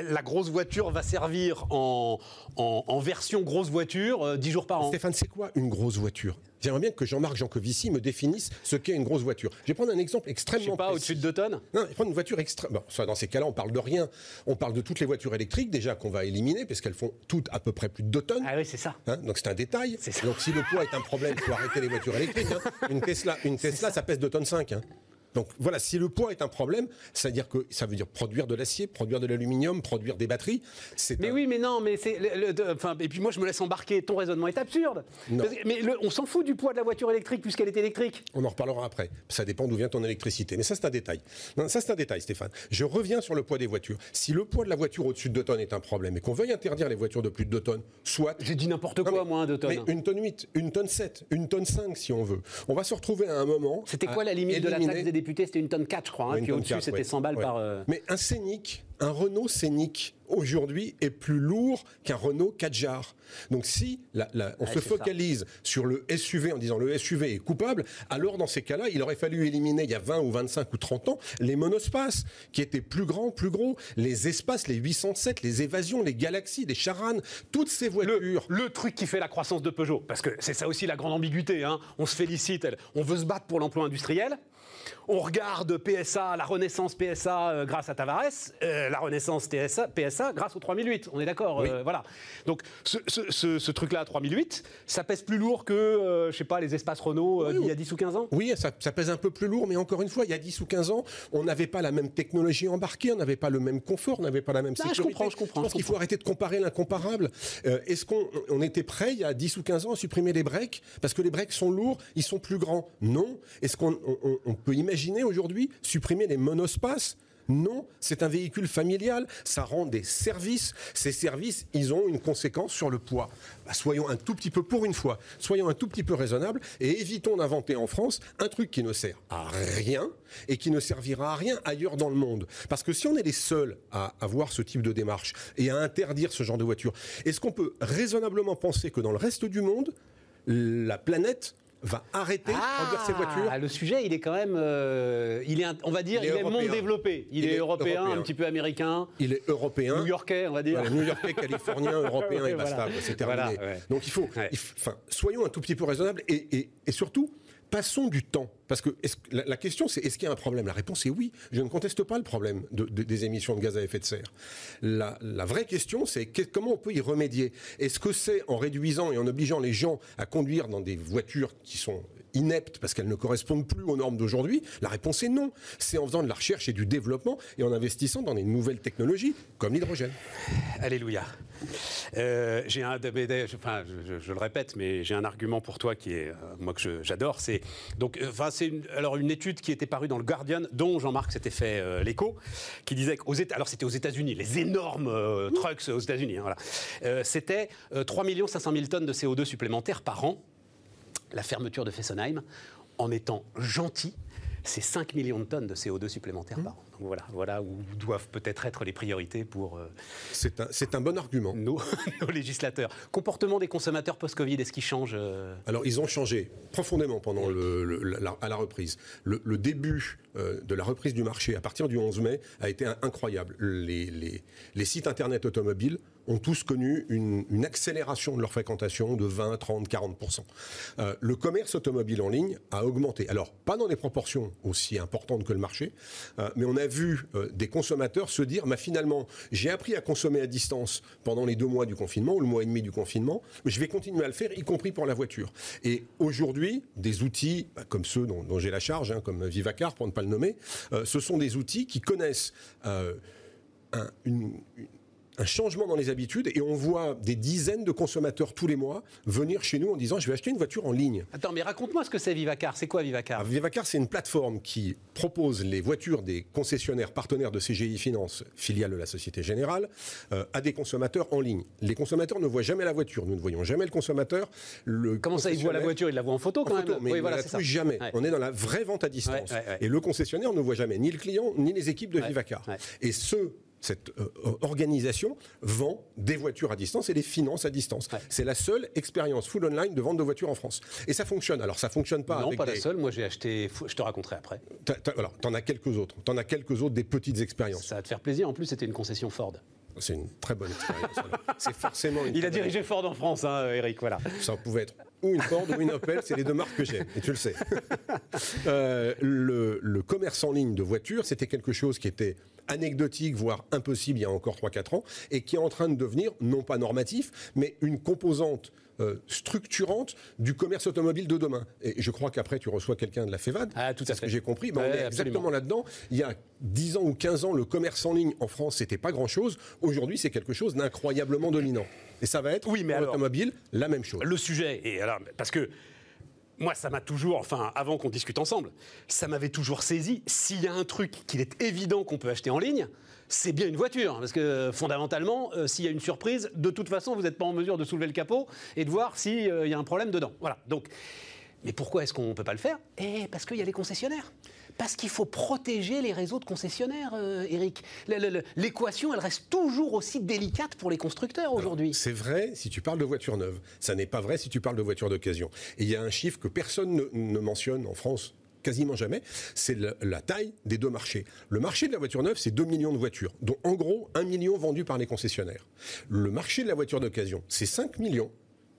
la grosse voiture va servir en, en, version grosse voiture 10 euh, jours par an. Stéphane, c'est quoi une grosse voiture? J'aimerais bien que Jean-Marc Jancovici me définisse ce qu'est une grosse voiture. Je vais prendre un exemple extrêmement. Je sais pas, au-dessus de 2 tonnes? Non, je vais prendre une voiture extra. Bon, dans ces cas-là, on parle de rien. On parle de toutes les voitures électriques, déjà, qu'on va éliminer, parce qu'elles font toutes à peu près plus de 2 tonnes. Ah oui, c'est ça. Hein, donc c'est un détail. Donc si le poids est un problème, il faut arrêter les voitures électriques. Hein. Une Tesla, une Tesla ça. pèse 2 tonnes 5. Donc voilà, si le poids est un problème, c'est-à-dire que ça veut dire produire de l'acier, produire de l'aluminium, produire des batteries. Mais oui, mais non, mais c'est. Enfin, et puis moi, je me laisse embarquer. Ton raisonnement est absurde. mais on s'en fout du poids de la voiture électrique puisqu'elle est électrique. On en reparlera après. Ça dépend d'où vient ton électricité. Mais ça, c'est un détail. Non, ça, c'est un détail, Stéphane. Je reviens sur le poids des voitures. Si le poids de la voiture au-dessus de 2 tonnes est un problème et qu'on veuille interdire les voitures de plus de 2 tonnes, soit. J'ai dit n'importe quoi, moi, 2 tonnes. Mais une tonne 8, une tonne 7, une tonne 5, si on veut. On va se retrouver à un moment. C'était quoi la limite de la taxe des C'était une tonne 4 je crois. Hein, puis au-dessus, c'était 100 balles par. Euh, Mais un Scénic, un Renault Scénic, aujourd'hui, est plus lourd qu'un Renault Kadjar. Donc si on se focalise sur le SUV en disant le SUV est coupable, alors dans ces cas-là, il aurait fallu éliminer il y a 20 ou 25 ou 30 ans les monospaces qui étaient plus grands, plus gros, les espaces, les 807, les évasions, les galaxies, les charanes, toutes ces voitures. Le, truc qui fait la croissance de Peugeot, parce que c'est ça aussi la grande ambiguïté, hein. on se félicite, on veut se battre pour l'emploi industriel, on regarde PSA, la renaissance PSA euh, grâce à Tavares, euh, la renaissance TSA, PSA grâce au 3008. On est d'accord euh, Voilà. Donc ce, truc-là, 3008, ça pèse plus lourd que, je sais pas, les espaces Renault il y a 10 ou 15 ans? Oui, ça, pèse un peu plus lourd, mais encore une fois, il y a 10 ou 15 ans, on n'avait pas la même technologie embarquée, on n'avait pas le même confort, on n'avait pas la même sécurité. Ah, je comprends, je comprends. Je pense qu'il faut arrêter de comparer l'incomparable. Est-ce qu'on était prêt, il y a 10 ou 15 ans, à supprimer les breaks? Parce que les breaks sont lourds, ils sont plus grands. Non. Est-ce qu'on peut imaginer aujourd'hui supprimer les monospaces? Non, c'est un véhicule familial, ça rend des services. Ces services, ils ont une conséquence sur le poids. Bah, soyons un tout petit peu, pour une fois, soyons un tout petit peu raisonnables et évitons d'inventer en France un truc qui ne sert à rien et qui ne servira à rien ailleurs dans le monde. Parce que si on est les seuls à avoir ce type de démarche et à interdire ce genre de voiture, est-ce qu'on peut raisonnablement penser que dans le reste du monde, la planète va arrêter de produire ses voitures. Ah, le sujet, il est quand même, euh, il est, on va dire, il est, monde développé. Il, est, européen, un petit peu américain. Il est européen. New-Yorkais, on va dire. New-Yorkais, californien, européen et basta. C'est terminé. Donc il faut, enfin, soyons un tout petit peu raisonnables et, et surtout, passons du temps. Parce que la, question, c'est est-ce qu'il y a un problème? La réponse est oui. Je ne conteste pas le problème des émissions de gaz à effet de serre. La, vraie question, c'est comment on peut y remédier? Est-ce que c'est en réduisant et en obligeant les gens à conduire dans des voitures qui sont ineptes parce qu'elles ne correspondent plus aux normes d'aujourd'hui La réponse est non. C'est en faisant de la recherche et du développement et en investissant dans des nouvelles technologies comme l'hydrogène. Alléluia. Euh, j'ai un, enfin, je, le répète, mais j'ai un argument pour toi qui est, euh, moi que j'adore, c'est donc, euh, enfin, c'est une, alors une étude qui était parue dans le Guardian, dont Jean-Marc s'était fait l'écho, qui disait qu'aux alors c'était aux États-Unis, les énormes trucks aux États-Unis, hein, c'était 3 500 000 tonnes de CO2 supplémentaires par an, la fermeture de Fessenheim, en étant gentil, c'est 5 millions de tonnes de CO2 supplémentaires par an. Donc voilà, voilà où doivent peut-être être les priorités pour. Euh, c'est un, un, bon argument. Nos, législateurs. Comportement des consommateurs post-Covid, est-ce qu'ils changent euh Alors ils ont changé profondément pendant le, la, à la reprise. Le, début euh, de la reprise du marché à partir du 11 mai a été incroyable. Les, les, les sites internet automobiles ont tous connu une, accélération de leur fréquentation de 20, 30, 40 Le commerce automobile en ligne a augmenté. Alors, pas dans des proportions aussi importantes que le marché, euh, mais on a vu euh, des consommateurs se dire, bah, finalement, j'ai appris à consommer à distance pendant les deux mois du confinement ou le mois et demi du confinement, je vais continuer à le faire, y compris pour la voiture. Et aujourd'hui, des outils bah, comme ceux dont, j'ai la charge, hein, comme Vivacar pour ne pas le nommer, euh, ce sont des outils qui connaissent une, un changement dans les habitudes et on voit des dizaines de consommateurs tous les mois venir chez nous en disant je vais acheter une voiture en ligne. Attends, mais raconte-moi ce que c'est Vivacar. C'est quoi Vivacar? Vivacar, c'est une plateforme qui propose les voitures des concessionnaires partenaires de CGI Finance, filiale de la Société Générale, euh, à des consommateurs en ligne. Les consommateurs ne voient jamais la voiture. Nous ne voyons jamais le consommateur. Le Comment ça, il voit la voiture? Il la voit en photo quand même Mais oui, il voilà, ne la touche jamais. On est dans la vraie vente à distance. et le concessionnaire ne voit jamais ni le client, ni les équipes de Vivacar. Et ce cette euh, organisation vend des voitures à distance et les finance à distance. C'est la seule expérience full online de vente de voitures en France. Et ça fonctionne. Alors ça fonctionne pas. Non, pas la seule. Moi j'ai acheté. Je te raconterai après. alors t'en as quelques autres. T'en as quelques autres des petites expériences. Ça va te faire plaisir. En plus c'était une concession Ford. C'est une très bonne expérience. c'est forcément. Il a dirigé Ford en France, hein, Eric. Voilà. Ça pouvait être ou une Ford ou une Opel, c'est les deux marques que j'ai, et tu le sais. Euh, le, le, commerce en ligne de voitures, c'était quelque chose qui était anecdotique, voire impossible il y a encore 3-4 ans, et qui est en train de devenir, non pas normatif, mais une composante euh, structurante du commerce automobile de demain. Et je crois qu'après, tu reçois quelqu'un de la FEVAD. Ah, tout à ce que j'ai compris. on est exactement là-dedans. Il y a 10 ans ou 15 ans, le commerce en ligne en France, c'était pas grand-chose. Aujourd'hui, c'est quelque chose d'incroyablement dominant. Et ça va être, oui, mais pour l'automobile, la même chose. Le sujet, et alors, parce que moi, ça m'a toujours, enfin, avant qu'on discute ensemble, ça m'avait toujours saisi. S'il y a un truc qu'il est évident qu'on peut acheter en ligne, c'est bien une voiture. Parce que fondamentalement, euh, s'il y a une surprise, de toute façon, vous n'êtes pas en mesure de soulever le capot et de voir s'il euh, y a un problème dedans. Voilà. Donc, mais pourquoi est-ce qu'on ne peut pas le faire? Eh, parce qu'il y a les concessionnaires. Parce qu'il faut protéger les réseaux de concessionnaires, euh, Eric. L'équation, elle reste toujours aussi délicate pour les constructeurs aujourd'hui. C'est vrai si tu parles de voitures neuves. Ça n'est pas vrai si tu parles de voitures d'occasion. Et il y a un chiffre que personne ne, mentionne en France quasiment jamais, c'est la, taille des deux marchés. Le marché de la voiture neuve, c'est 2 millions de voitures, dont en gros 1 million vendus par les concessionnaires. Le marché de la voiture d'occasion, c'est 5 millions,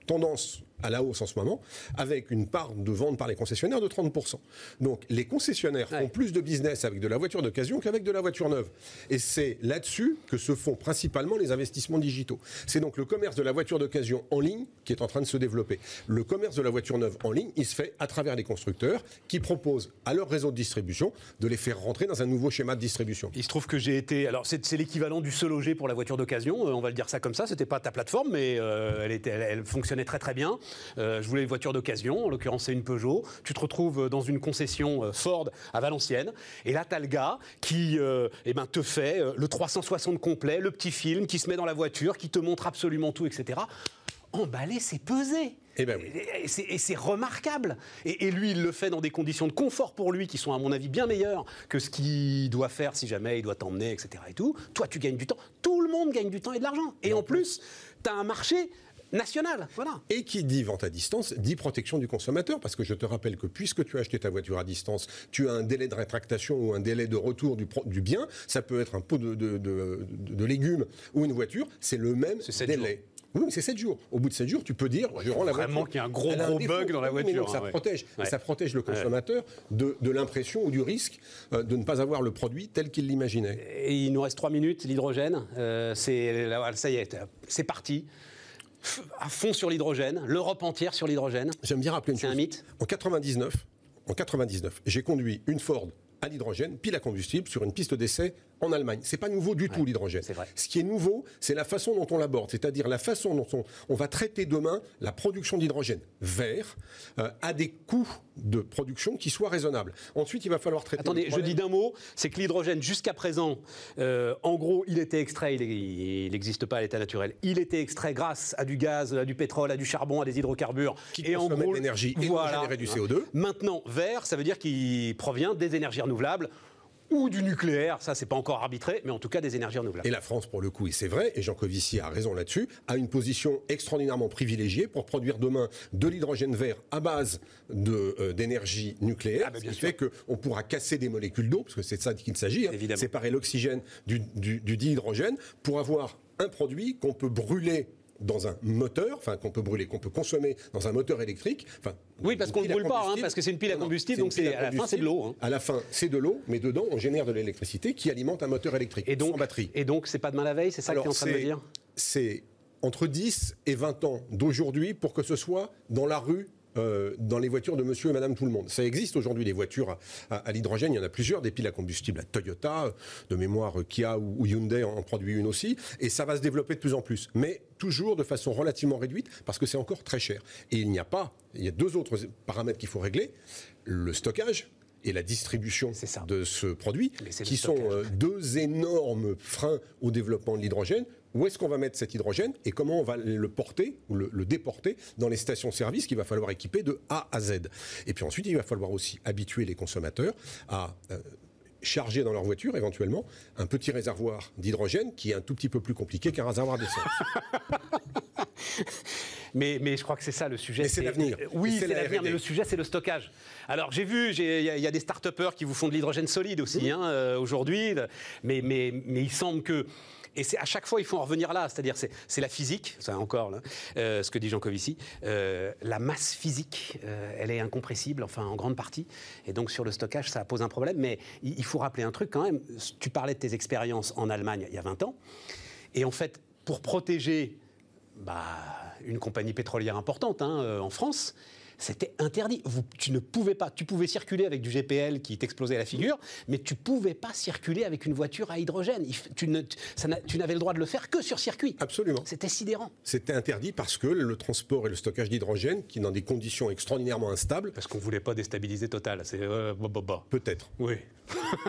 tendance à la hausse en ce moment, avec une part de vente par les concessionnaires de 30%. Donc les concessionnaires font plus de business avec de la voiture d'occasion qu'avec de la voiture neuve. Et c'est là-dessus que se font principalement les investissements digitaux. C'est donc le commerce de la voiture d'occasion en ligne qui est en train de se développer. Le commerce de la voiture neuve en ligne, il se fait à travers les constructeurs qui proposent à leur réseau de distribution de les faire rentrer dans un nouveau schéma de distribution. Il se trouve que j'ai été... Alors c'est l'équivalent du se loger pour la voiture d'occasion, euh, on va le dire ça comme ça, c'était pas ta plateforme, mais euh, elle, était, elle fonctionnait très très bien. Euh, je voulais une voiture d'occasion, en l'occurrence c'est une Peugeot. Tu te retrouves dans une concession euh, Ford à Valenciennes, et là tu as le gars qui euh, eh ben, te fait le 360 complet, le petit film qui se met dans la voiture, qui te montre absolument tout, etc. Emballer, c'est peser. Eh ben et, c'est remarquable. Et, lui, il le fait dans des conditions de confort pour lui qui sont, à mon avis, bien meilleures que ce qu'il doit faire si jamais il doit t'emmener, etc. Et tout. Toi, tu gagnes du temps. Tout le monde gagne du temps et de l'argent. Et en plus, tu as un marché national. Voilà. Et qui dit vente à distance dit protection du consommateur, parce que je te rappelle que puisque tu as acheté ta voiture à distance, tu as un délai de rétractation ou un délai de retour du, du bien. Ça peut être un pot de, de, légumes ou une voiture. C'est le même délai. Oui, c'est 7 jours. Au bout de 7 jours, tu peux dire, je rends la voiture. Vraiment qu'il y a un gros, gros bug dans la voiture. ça, hein, protège, ça protège le consommateur de, l'impression ou du risque euh, de ne pas avoir le produit tel qu'il l'imaginait. Et il nous reste 3 minutes, l'hydrogène. Euh, c'est, ça y est, c'est parti à fond sur l'hydrogène, l'Europe entière sur l'hydrogène. J'aime bien rappeler une chose. C'est un mythe. En 99, en 99, j'ai conduit une Ford à l'hydrogène, pile à combustible, sur une piste d'essai en Allemagne. C'est pas nouveau du tout l'hydrogène. Ce qui est nouveau, c'est la façon dont on l'aborde, c'est-à-dire la façon dont on, va traiter demain la production d'hydrogène vert euh, à des coûts de production qui soient raisonnables. Ensuite, il va falloir traiter. Attendez, je dis d'un mot, c'est que l'hydrogène jusqu'à présent, euh, en gros, il était extrait, il n'existe pas à l'état naturel. Il était extrait grâce à du gaz, à du pétrole, à du charbon, à des hydrocarbures qui et en gros l'énergie et voilà, du CO2. Maintenant, vert, ça veut dire qu'il provient des énergies renouvelables ou du nucléaire, ça c'est pas encore arbitré, mais en tout cas des énergies renouvelables. Et la France, pour le coup, et c'est vrai, et Jean Covici a raison là-dessus, a une position extraordinairement privilégiée pour produire demain de l'hydrogène vert à base euh, d'énergie nucléaire, ah, bah, ce qui fait qu'on pourra casser des molécules d'eau, parce que c'est de ça qu'il s'agit, hein, séparer l'oxygène du, du, du dihydrogène, pour avoir un produit qu'on peut brûler dans un moteur, enfin qu'on peut brûler, qu'on peut consommer dans un moteur électrique. Enfin, oui, parce qu'on ne brûle pas, hein, parce que c'est une pile à combustible, donc à la fin c'est de l'eau. Hein. À la fin c'est de l'eau, mais dedans on génère de l'électricité qui alimente un moteur électrique et donc, sans batterie. Et donc c'est pas demain la veille, c'est ça que tu es en train de me dire? C'est entre 10 et 20 ans d'aujourd'hui pour que ce soit dans la rue euh, dans les voitures de monsieur et madame tout le monde. Ça existe aujourd'hui, les voitures à, l'hydrogène, il y en a plusieurs, des piles à combustible à Toyota, de mémoire Kia ou, Hyundai en, produit une aussi, et ça va se développer de plus en plus. Mais toujours de façon relativement réduite, parce que c'est encore très cher. Et il n'y a pas, il y a deux autres paramètres qu'il faut régler, le stockage, et la distribution de ce produit, qui sont euh, deux énormes freins au développement de l'hydrogène où est-ce qu'on va mettre cet hydrogène et comment on va le porter ou le, déporter dans les stations-service qu'il va falloir équiper de A à Z? Et puis ensuite, il va falloir aussi habituer les consommateurs à euh, charger dans leur voiture éventuellement un petit réservoir d'hydrogène qui est un tout petit peu plus compliqué qu'un réservoir d'essence. mais, mais je crois que c'est ça le sujet. c'est l'avenir. Oui, c'est l'avenir, mais le sujet, c'est le stockage. Alors, j'ai vu, il y, a des start qui vous font de l'hydrogène solide aussi hein, euh, aujourd'hui, mais, mais, mais il semble que et c'est à chaque fois, il faut en revenir là. C'est-à-dire, c'est la physique, ça encore, là, euh, ce que dit Jean Covici. Euh, la masse physique, euh, elle est incompressible, enfin, en grande partie. Et donc, sur le stockage, ça pose un problème. Mais il, faut rappeler un truc quand même. Tu parlais de tes expériences en Allemagne il y a 20 ans. Et en fait, pour protéger bah, une compagnie pétrolière importante hein, en France, c'était interdit. tu ne pouvais pas. Tu pouvais circuler avec du GPL qui t'explosait la figure, mais tu pouvais pas circuler avec une voiture à hydrogène. Tu, n'avais le droit de le faire que sur circuit. Absolument. C'était sidérant. C'était interdit parce que le transport et le stockage d'hydrogène, qui dans des conditions extraordinairement instables. Parce qu'on voulait pas déstabiliser Total. C'est euh, Peut-être. Oui.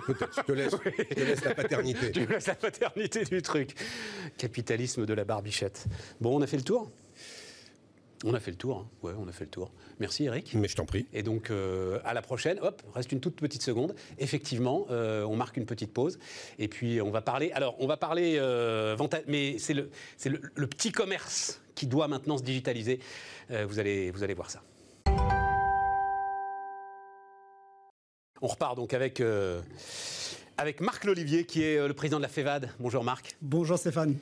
Peut-être. Je te laisse, la paternité. Tu laisses la paternité du truc. Capitalisme de la barbichette. Bon, on a fait le tour? On a fait le tour, hein. ouais, on a fait le tour. Merci Eric. Mais je t'en prie. Et donc euh, à la prochaine. Hop, reste une toute petite seconde. Effectivement, euh, on marque une petite pause et puis on va parler. Alors on va parler euh, mais c'est le c'est le, petit commerce qui doit maintenant se digitaliser. vous allez vous allez voir ça. On repart donc avec avec Marc Lolivier qui est le président de la FEVAD. Bonjour Marc. Bonjour Stéphane.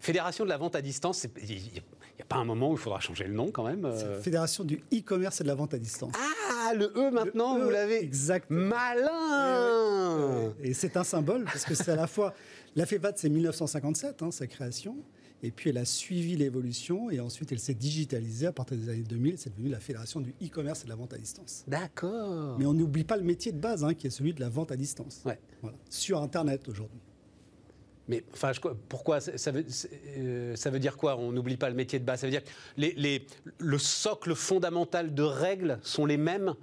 Fédération de la vente à distance, il n'y a pas un moment où il faudra changer le nom quand même euh Fédération du e-commerce et de la vente à distance. Ah, le E maintenant, vous e, l'avez Exactement. Malin Et, c'est un symbole, parce que c'est à la fois... La FEVAD, c'est 1957, hein, sa création. Et puis elle a suivi l'évolution et ensuite elle s'est digitalisée à partir des années 2000. C'est devenu la fédération du e-commerce et de la vente à distance. D'accord. Mais on n'oublie pas le métier de base, hein, qui est celui de la vente à distance. Ouais. Sur Internet aujourd'hui. Mais enfin, pourquoi ça veut, euh, ça veut dire quoi? On n'oublie pas le métier de base. Ça veut dire que les, le socle fondamental de règles sont les mêmes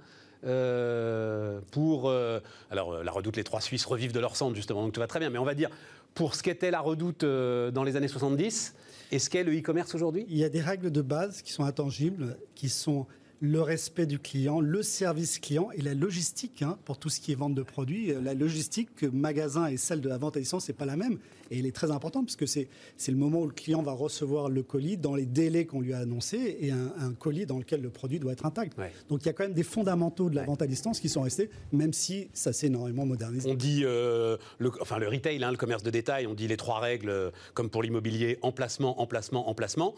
euh, pour. Euh, alors, la redoute, les trois Suisses revivent de leur centre, justement, donc tout va très bien. Mais on va dire, pour ce qu'était la redoute dans les années 70, et ce qu'est le e-commerce aujourd'hui? Il y a des règles de base qui sont intangibles, qui sont le respect du client, le service client et la logistique hein, pour tout ce qui est vente de produits. Euh, la logistique magasin et celle de la vente à distance, c'est pas la même. Et elle est très importante puisque c'est, c'est le moment où le client va recevoir le colis dans les délais qu'on lui a annoncés et un, colis dans lequel le produit doit être intact. Donc il y a quand même des fondamentaux de la vente à distance qui sont restés, même si ça s'est énormément modernisé. On dit, euh, le, enfin le retail, hein, le commerce de détail, on dit les trois règles, euh, comme pour l'immobilier, emplacement, emplacement, emplacement.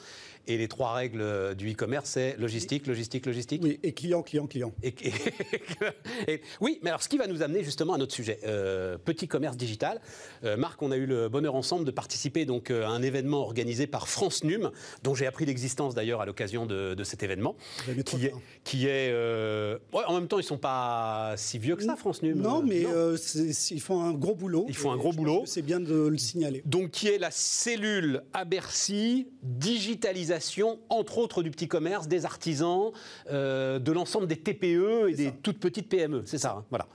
Et les trois règles du e-commerce, c'est logistique, logistique, logistique? Oui, et client, client, client. Et, oui, mais alors ce qui va nous amener justement à notre sujet, euh, petit commerce digital. Marc, on a eu le bonheur ensemble de participer donc euh, à un événement organisé par France Num, dont j'ai appris l'existence d'ailleurs à l'occasion de, cet événement, qui est, qui est euh, en même temps ils sont pas si vieux que ça France Num. Non, mais euh, ils font un gros boulot. Ils font un gros boulot. C'est bien de le signaler. Donc qui est la cellule à Bercy digitalisation entre autres du petit commerce, des artisans, de l'ensemble des TPE et des toutes petites PME. C'est ça, hein, voilà.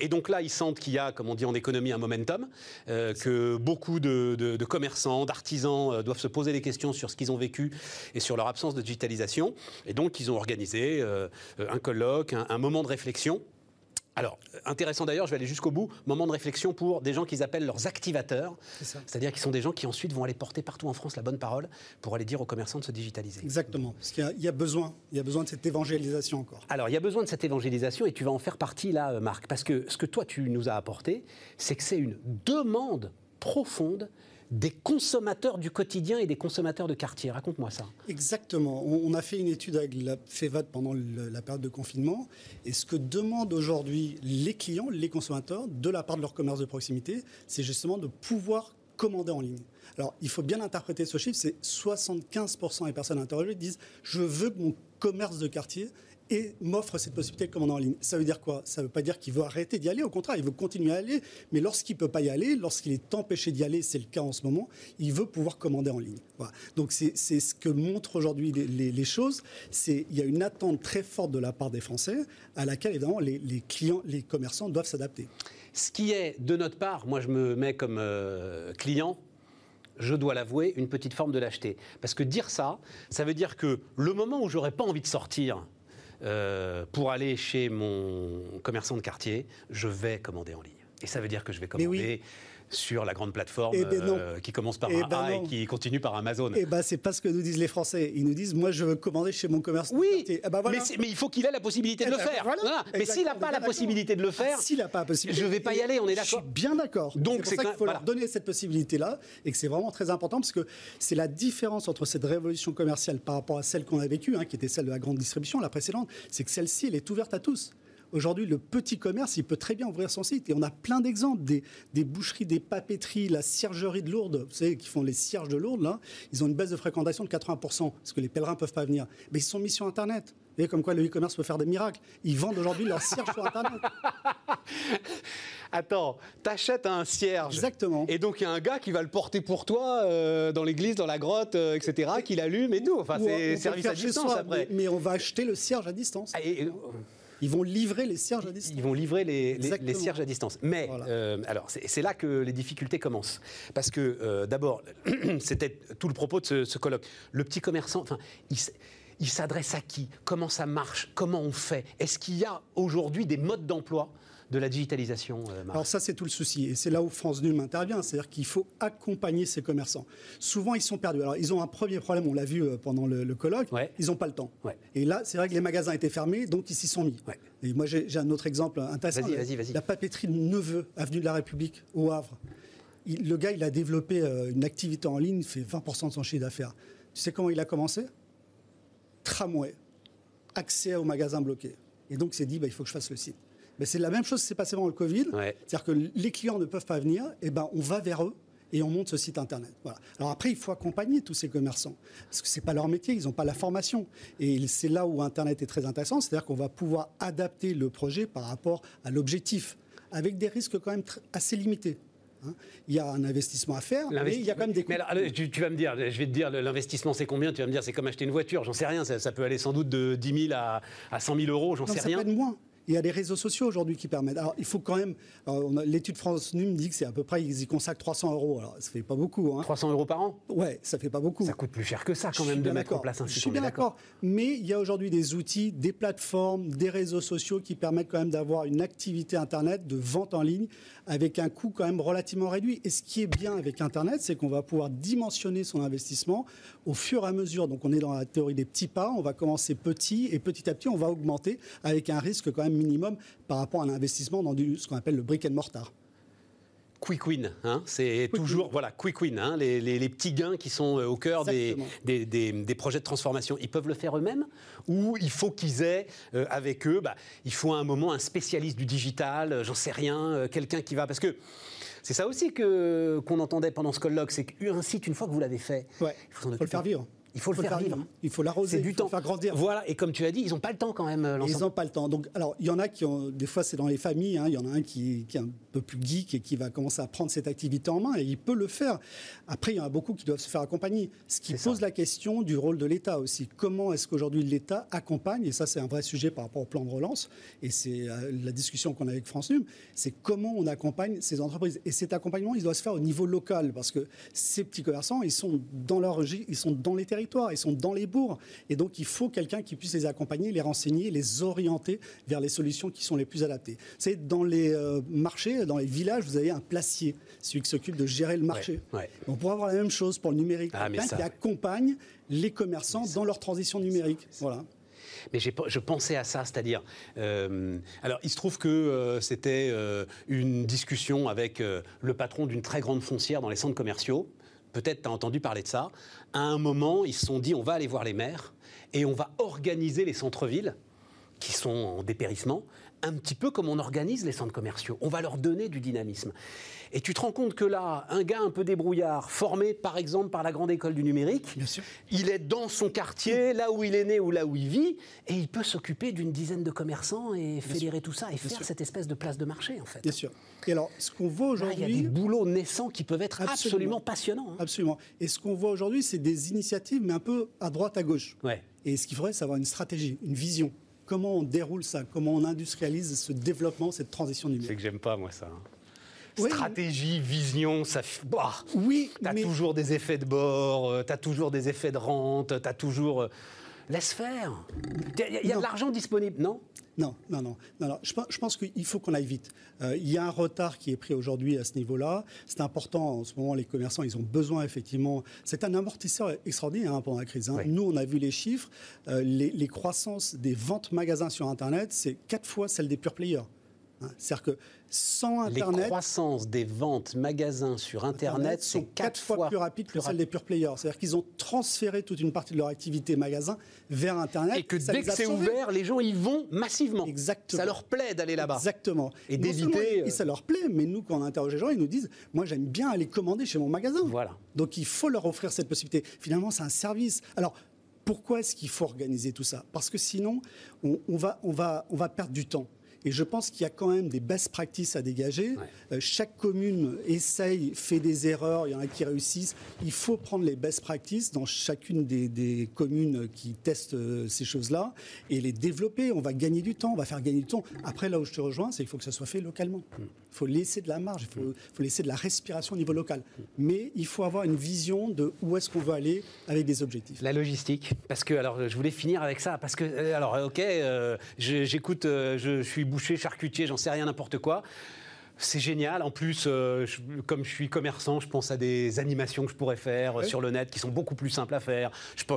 et donc là ils sentent qu'il y a, comme on dit en économie, un momentum, que beaucoup de, commerçants, d'artisans euh, doivent se poser des questions sur ce qu'ils ont vécu et sur leur absence de digitalisation. Et donc, ils ont organisé euh, un colloque, un, moment de réflexion alors, intéressant d'ailleurs, je vais aller jusqu'au bout, moment de réflexion pour des gens qu'ils appellent leurs activateurs, c'est-à-dire qu'ils sont des gens qui ensuite vont aller porter partout en France la bonne parole pour aller dire aux commerçants de se digitaliser. Exactement, parce qu'il y, a besoin, il y a besoin de cette évangélisation encore. Alors, il y a besoin de cette évangélisation et tu vas en faire partie là, Marc, parce que ce que toi tu nous as apporté, c'est que c'est une demande profonde des consommateurs du quotidien et des consommateurs de quartier. Raconte-moi ça. Exactement. On, a fait une étude avec la FEVAD pendant la période de confinement. Et ce que demandent aujourd'hui les clients, les consommateurs, de la part de leur commerce de proximité, c'est justement de pouvoir commander en ligne. Alors, il faut bien interpréter ce chiffre, c'est 75% des personnes interrogées disent je veux que mon commerce de quartier et m'offre cette possibilité de commander en ligne. Ça veut dire quoi? Ça ne veut pas dire qu'il veut arrêter d'y aller, au contraire, il veut continuer à aller, mais lorsqu'il ne peut pas y aller, lorsqu'il est empêché d'y aller, c'est le cas en ce moment, il veut pouvoir commander en ligne. Donc c'est ce que montrent aujourd'hui les, choses, c'est il y a une attente très forte de la part des Français à laquelle évidemment les, clients, les commerçants doivent s'adapter. Ce qui est de notre part, moi je me mets comme euh, client, je dois l'avouer, une petite forme de lâcheté. Parce que dire ça, ça veut dire que le moment où j'aurais pas envie de sortir, euh, pour aller chez mon commerçant de quartier, je vais commander en ligne. Et ça veut dire que je vais commander sur la grande plateforme eh ben euh, qui commence par eh un ben A et qui continue par Amazon. Eh ben c'est pas ce que nous disent les Français. Ils nous disent moi je veux commander chez mon commerçant. Oui, eh ben mais, il faut qu'il ait la possibilité de le faire. Mais s'il n'a pas la possibilité de le faire, s'il n'a pas la possibilité, je vais pas y aller. On est d'accord. Je suis bien d'accord. Donc c'est pour ça qu'il faut leur donner cette possibilité là et que c'est vraiment très important parce que c'est la différence entre cette révolution commerciale par rapport à celle qu'on a vécue, hein, qui était celle de la grande distribution, la précédente, c'est que celle-ci elle est ouverte à tous. Aujourd'hui, le petit commerce, il peut très bien ouvrir son site. Et on a plein d'exemples des, boucheries, des papeteries, la ciergerie de Lourdes, vous savez, qui font les cierges de Lourdes, là. Ils ont une baisse de fréquentation de 80%, parce que les pèlerins ne peuvent pas venir. Mais ils sont mis sur Internet. Vous voyez comme quoi le e-commerce peut faire des miracles. Ils vendent aujourd'hui leurs cierges sur Internet. Attends, t'achètes un cierge. Exactement. Et donc il y a un gars qui va le porter pour toi euh, dans l'église, dans la grotte, euh, etc., qui l'allume et tout. Enfin, c'est service à distance après. Mais, on va acheter le cierge à distance. Ah, ils vont livrer les cierges à distance. Ils vont livrer les, les, cierges à distance. Mais euh, alors, c'est là que les difficultés commencent. Parce que euh, d'abord, c'était tout le propos de ce, colloque. Le petit commerçant, enfin, il s'adresse à qui? Comment ça marche? Comment on fait? Est-ce qu'il y a aujourd'hui des modes d'emploi? De la digitalisation euh, Alors ça, c'est tout le souci. Et c'est là où France Num intervient. C'est-à-dire qu'il faut accompagner ces commerçants. Souvent, ils sont perdus. Alors, ils ont un premier problème, on l'a vu euh, pendant le, colloque, ils n'ont pas le temps. Et là, c'est vrai que les magasins étaient fermés, donc ils s'y sont mis. Et moi, j'ai un autre exemple intéressant. Vas-y, vas-y, vas-y. La papeterie de Neveu, avenue de la République, au Havre. le gars, il a développé euh, une activité en ligne, il fait 20% de son chiffre d'affaires. Tu sais comment il a commencé? Tramway, accès au magasin bloqué. Et donc, il s'est dit, bah, il faut que je fasse le site. Mais c'est la même chose qui s'est passé pendant le Covid. C'est-à-dire que les clients ne peuvent pas venir, et ben on va vers eux et on monte ce site internet. Voilà. Alors après, il faut accompagner tous ces commerçants parce que c'est pas leur métier, ils n'ont pas la formation. Et c'est là où internet est très intéressant, c'est-à-dire qu'on va pouvoir adapter le projet par rapport à l'objectif, avec des risques quand même assez limités. Hein. Il y a un investissement à faire, mais il y a quand même des coûts. Mais tu, vas me dire, je vais te dire, l'investissement c'est combien? Tu vas me dire, c'est comme acheter une voiture, j'en sais rien, ça, peut aller sans doute de 10 000 à, à 100 000 euros, j'en sais rien. Ça peut être moins. Il y a des réseaux sociaux aujourd'hui qui permettent. Alors, il faut quand même. L'étude France Num dit que c'est à peu près, ils y consacrent 300 euros. Alors, ça fait pas beaucoup. Hein. 300 euros par an Ouais, ça fait pas beaucoup. Ça coûte plus cher que ça, quand même, de mettre en place un site. Je suis bien d'accord. Mais il y a aujourd'hui des outils, des plateformes, des réseaux sociaux qui permettent quand même d'avoir une activité Internet de vente en ligne avec un coût quand même relativement réduit. Et ce qui est bien avec Internet, c'est qu'on va pouvoir dimensionner son investissement au fur et à mesure. Donc, on est dans la théorie des petits pas. On va commencer petit et petit à petit, on va augmenter avec un risque quand même minimum par rapport à l'investissement dans du, ce qu'on appelle le brick and mortar. Quick win, hein, c'est toujours voilà quick win, hein, les, petits gains qui sont euh, au cœur des, des, projets de transformation. Ils peuvent le faire eux-mêmes ou il faut qu'ils aient euh, avec eux, bah, il faut à un moment un spécialiste du digital, euh, j'en sais rien, quelqu'un qui va parce que c'est ça aussi que qu'on entendait pendant ce colloque, c'est qu'un site une fois que vous l'avez fait, il faut, faut le faire vivre. Il faut, le faire, vivre. Il faut l'arroser, du temps. faire grandir. Voilà, et comme tu as dit, ils n'ont pas le temps quand même. Ils n'ont pas le temps. Donc, alors, il y en a qui ont, des fois, c'est dans les familles. Hein. il y en a un qui, qui, est un peu plus geek et qui va commencer à prendre cette activité en main et il peut le faire. Après, il y en a beaucoup qui doivent se faire accompagner. Ce qui pose la question du rôle de l'État aussi. Comment est-ce qu'aujourd'hui l'État accompagne Et ça, c'est un vrai sujet par rapport au plan de relance. Et c'est euh, la discussion qu'on a avec France Num. C'est comment on accompagne ces entreprises. Et cet accompagnement, il doit se faire au niveau local parce que ces petits commerçants, ils sont dans leur, ils sont dans les territoires, ils sont dans les bourgs. Et donc, il faut quelqu'un qui puisse les accompagner, les renseigner, les orienter vers les solutions qui sont les plus adaptées. C'est dans les euh, marchés, dans les villages, vous avez un placier, celui qui s'occupe de gérer le marché. On pourrait avoir la même chose pour le numérique, ah, quelqu'un qui accompagne les commerçants dans leur transition numérique. Voilà. Mais je pensais à ça, c'est-à-dire, euh, alors il se trouve que euh, c'était une discussion avec le patron d'une très grande foncière dans les centres commerciaux. peut-être tu as entendu parler de ça, à un moment, ils se sont dit on va aller voir les maires et on va organiser les centres-villes qui sont en dépérissement, un petit peu comme on organise les centres commerciaux. On va leur donner du dynamisme. Et tu te rends compte que là, un gars un peu débrouillard, formé par exemple par la grande école du numérique, il est dans son quartier, là où il est né ou là où il vit, et il peut s'occuper d'une dizaine de commerçants et fédérer tout ça et faire cette espèce de place de marché en fait. Bien sûr. Et alors, ce qu'on voit aujourd'hui, il y a des boulots naissants qui peuvent être absolument, passionnants. Hein. Absolument. Et ce qu'on voit aujourd'hui, c'est des initiatives, mais un peu à droite, à gauche. Ouais. Et ce qu'il faudrait, c'est avoir une stratégie, une vision comment on déroule ça, comment on industrialise ce développement, cette transition numérique? C'est que j'aime pas moi ça. Hein. Stratégie, vision, ça. Bah, oui, tu as toujours des effets de bord, euh, tu as toujours des effets de rente, tu as toujours. Euh, laisse faire. Il y a, de l'argent disponible, non? Non, non, non, non, Je, pense qu'il faut qu'on aille vite. Euh, il y a un retard qui est pris aujourd'hui à ce niveau-là. C'est important. En ce moment, les commerçants, ils ont besoin effectivement. C'est un amortisseur extraordinaire hein, pendant la crise. Hein. Nous, on a vu les chiffres. les, les croissances des ventes magasins sur Internet, c'est quatre fois celle des pure players. C'est-à-dire que sans Internet. Les croissances des ventes magasins sur Internet, sont quatre fois, plus rapides que celles des pure players. C'est-à-dire qu'ils ont transféré toute une partie de leur activité magasin vers Internet. Et que dès que c'est ouvert, les gens y vont massivement. Exactement. Ça leur plaît d'aller là-bas. Exactement. Et d'éviter. Et ça leur plaît, mais nous, quand on interroge les gens, ils nous disent Moi, j'aime bien aller commander chez mon magasin. Voilà. Donc il faut leur offrir cette possibilité. Finalement, c'est un service. Alors, pourquoi est-ce qu'il faut organiser tout ça? Parce que sinon, on, va, on, va, on va perdre du temps. Et je pense qu'il y a quand même des best practices à dégager. Euh, chaque commune essaye, fait des erreurs, il y en a qui réussissent. Il faut prendre les best practices dans chacune des, communes qui testent euh, ces choses-là et les développer. On va gagner du temps, on va faire gagner du temps. Après, là où je te rejoins, c'est qu'il faut que ça soit fait localement. Hmm. Il faut laisser de la marge, il faut, faut, laisser de la respiration au niveau local. Hmm. Mais il faut avoir une vision de où est-ce qu'on veut aller avec des objectifs. La logistique, parce que alors je voulais finir avec ça, parce que euh, alors ok, j'écoute, je suis boucher, charcutier, j'en sais rien, n'importe quoi. C'est génial. En plus, euh, comme je suis commerçant, je pense à des animations que je pourrais faire euh, sur le net qui sont beaucoup plus simples à faire. Je peux,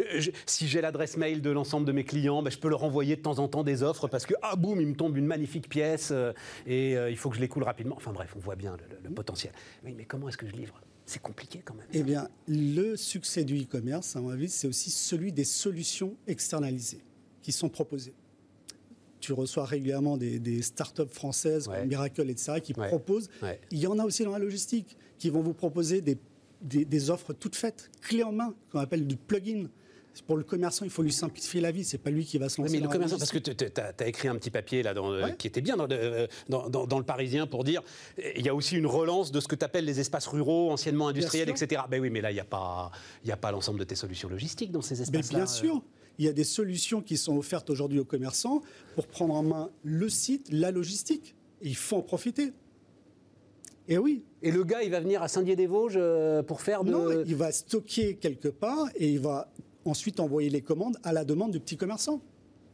euh, si j'ai l'adresse mail de l'ensemble de mes clients, ben, je peux leur envoyer de temps en temps des offres parce que, ah boum, il me tombe une magnifique pièce et il faut que je l'écoule rapidement. Enfin bref, on voit bien le, potentiel. mais comment est-ce que je livre? C'est compliqué quand même. Eh bien, le succès du e-commerce, à mon avis, c'est aussi celui des solutions externalisées qui sont proposées tu reçois régulièrement des, des startups françaises comme Miracle, etc., qui proposent. Il y en a aussi dans la logistique qui vont vous proposer des, des, offres toutes faites, clés en main, qu'on appelle du plugin. Pour le commerçant, il faut lui simplifier la vie. C'est pas lui qui va se lancer. mais le commerçant, parce que tu as, écrit un petit papier là, dans, qui était bien euh, dans, dans, le Parisien pour dire il y a aussi une relance de ce que tu appelles les espaces ruraux, anciennement industriels, etc. Ben oui, mais là, il n'y a pas, a pas l'ensemble de tes solutions logistiques dans ces espaces-là. Bien sûr il y a des solutions qui sont offertes aujourd'hui aux commerçants pour prendre en main le site, la logistique. il faut en profiter. Et oui. Et le gars, il va venir à Saint-Dié-des-Vosges euh, pour faire de... Non, il va stocker quelque part et il va ensuite envoyer les commandes à la demande du petit commerçant.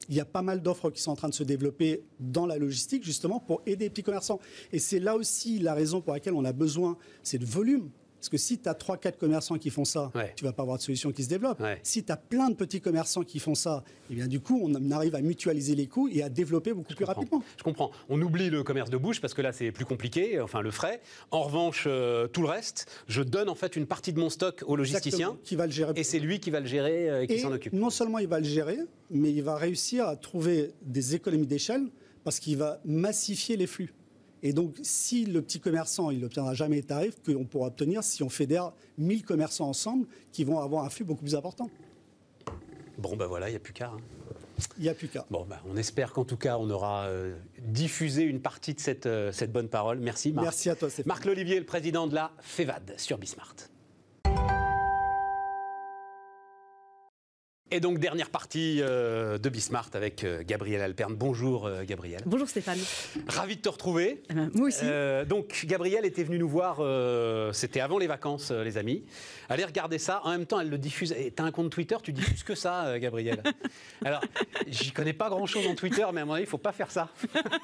Il y a pas mal d'offres qui sont en train de se développer dans la logistique, justement, pour aider les petits commerçants. Et c'est là aussi la raison pour laquelle on a besoin, c'est de volume. Parce que si tu as 3-4 commerçants qui font ça, tu vas pas avoir de solution qui se développe. Si tu as plein de petits commerçants qui font ça, et eh bien du coup, on arrive à mutualiser les coûts et à développer beaucoup plus rapidement. Je comprends. On oublie le commerce de bouche parce que là, c'est plus compliqué, enfin le frais. En revanche, euh, tout le reste, je donne en fait une partie de mon stock au logisticien. Qui va le gérer. Et c'est lui qui va le gérer euh, et qui s'en occupe. Non seulement il va le gérer, mais il va réussir à trouver des économies d'échelle parce qu'il va massifier les flux. Et donc, si le petit commerçant, il n'obtiendra jamais les tarifs qu'on pourra obtenir si on fédère 1000 commerçants ensemble qui vont avoir un flux beaucoup plus important. Bon, ben voilà, il n'y a plus qu'à. Hein. Il n'y a plus qu'à. Bon, ben, on espère qu'en tout cas, on aura euh, diffusé une partie de cette, euh, cette bonne parole. Merci, Marc. Merci à toi, Stéphane. Marc Lolivier, le président de la FEVAD sur Bismart. Et donc, dernière partie euh, de Bismart avec euh, Gabriel Alperne. Bonjour euh, Gabriel. Bonjour Stéphane. Ravi de te retrouver. Eh ben, moi aussi. donc, Gabriel était venu nous voir, c'était avant les vacances, les amis. Allez regarder ça. En même temps, elle le diffuse. Tu as un compte Twitter, tu diffuses que ça, Gabriel? Alors, j'y connais pas grand-chose en Twitter, mais à mon avis, il faut pas faire ça.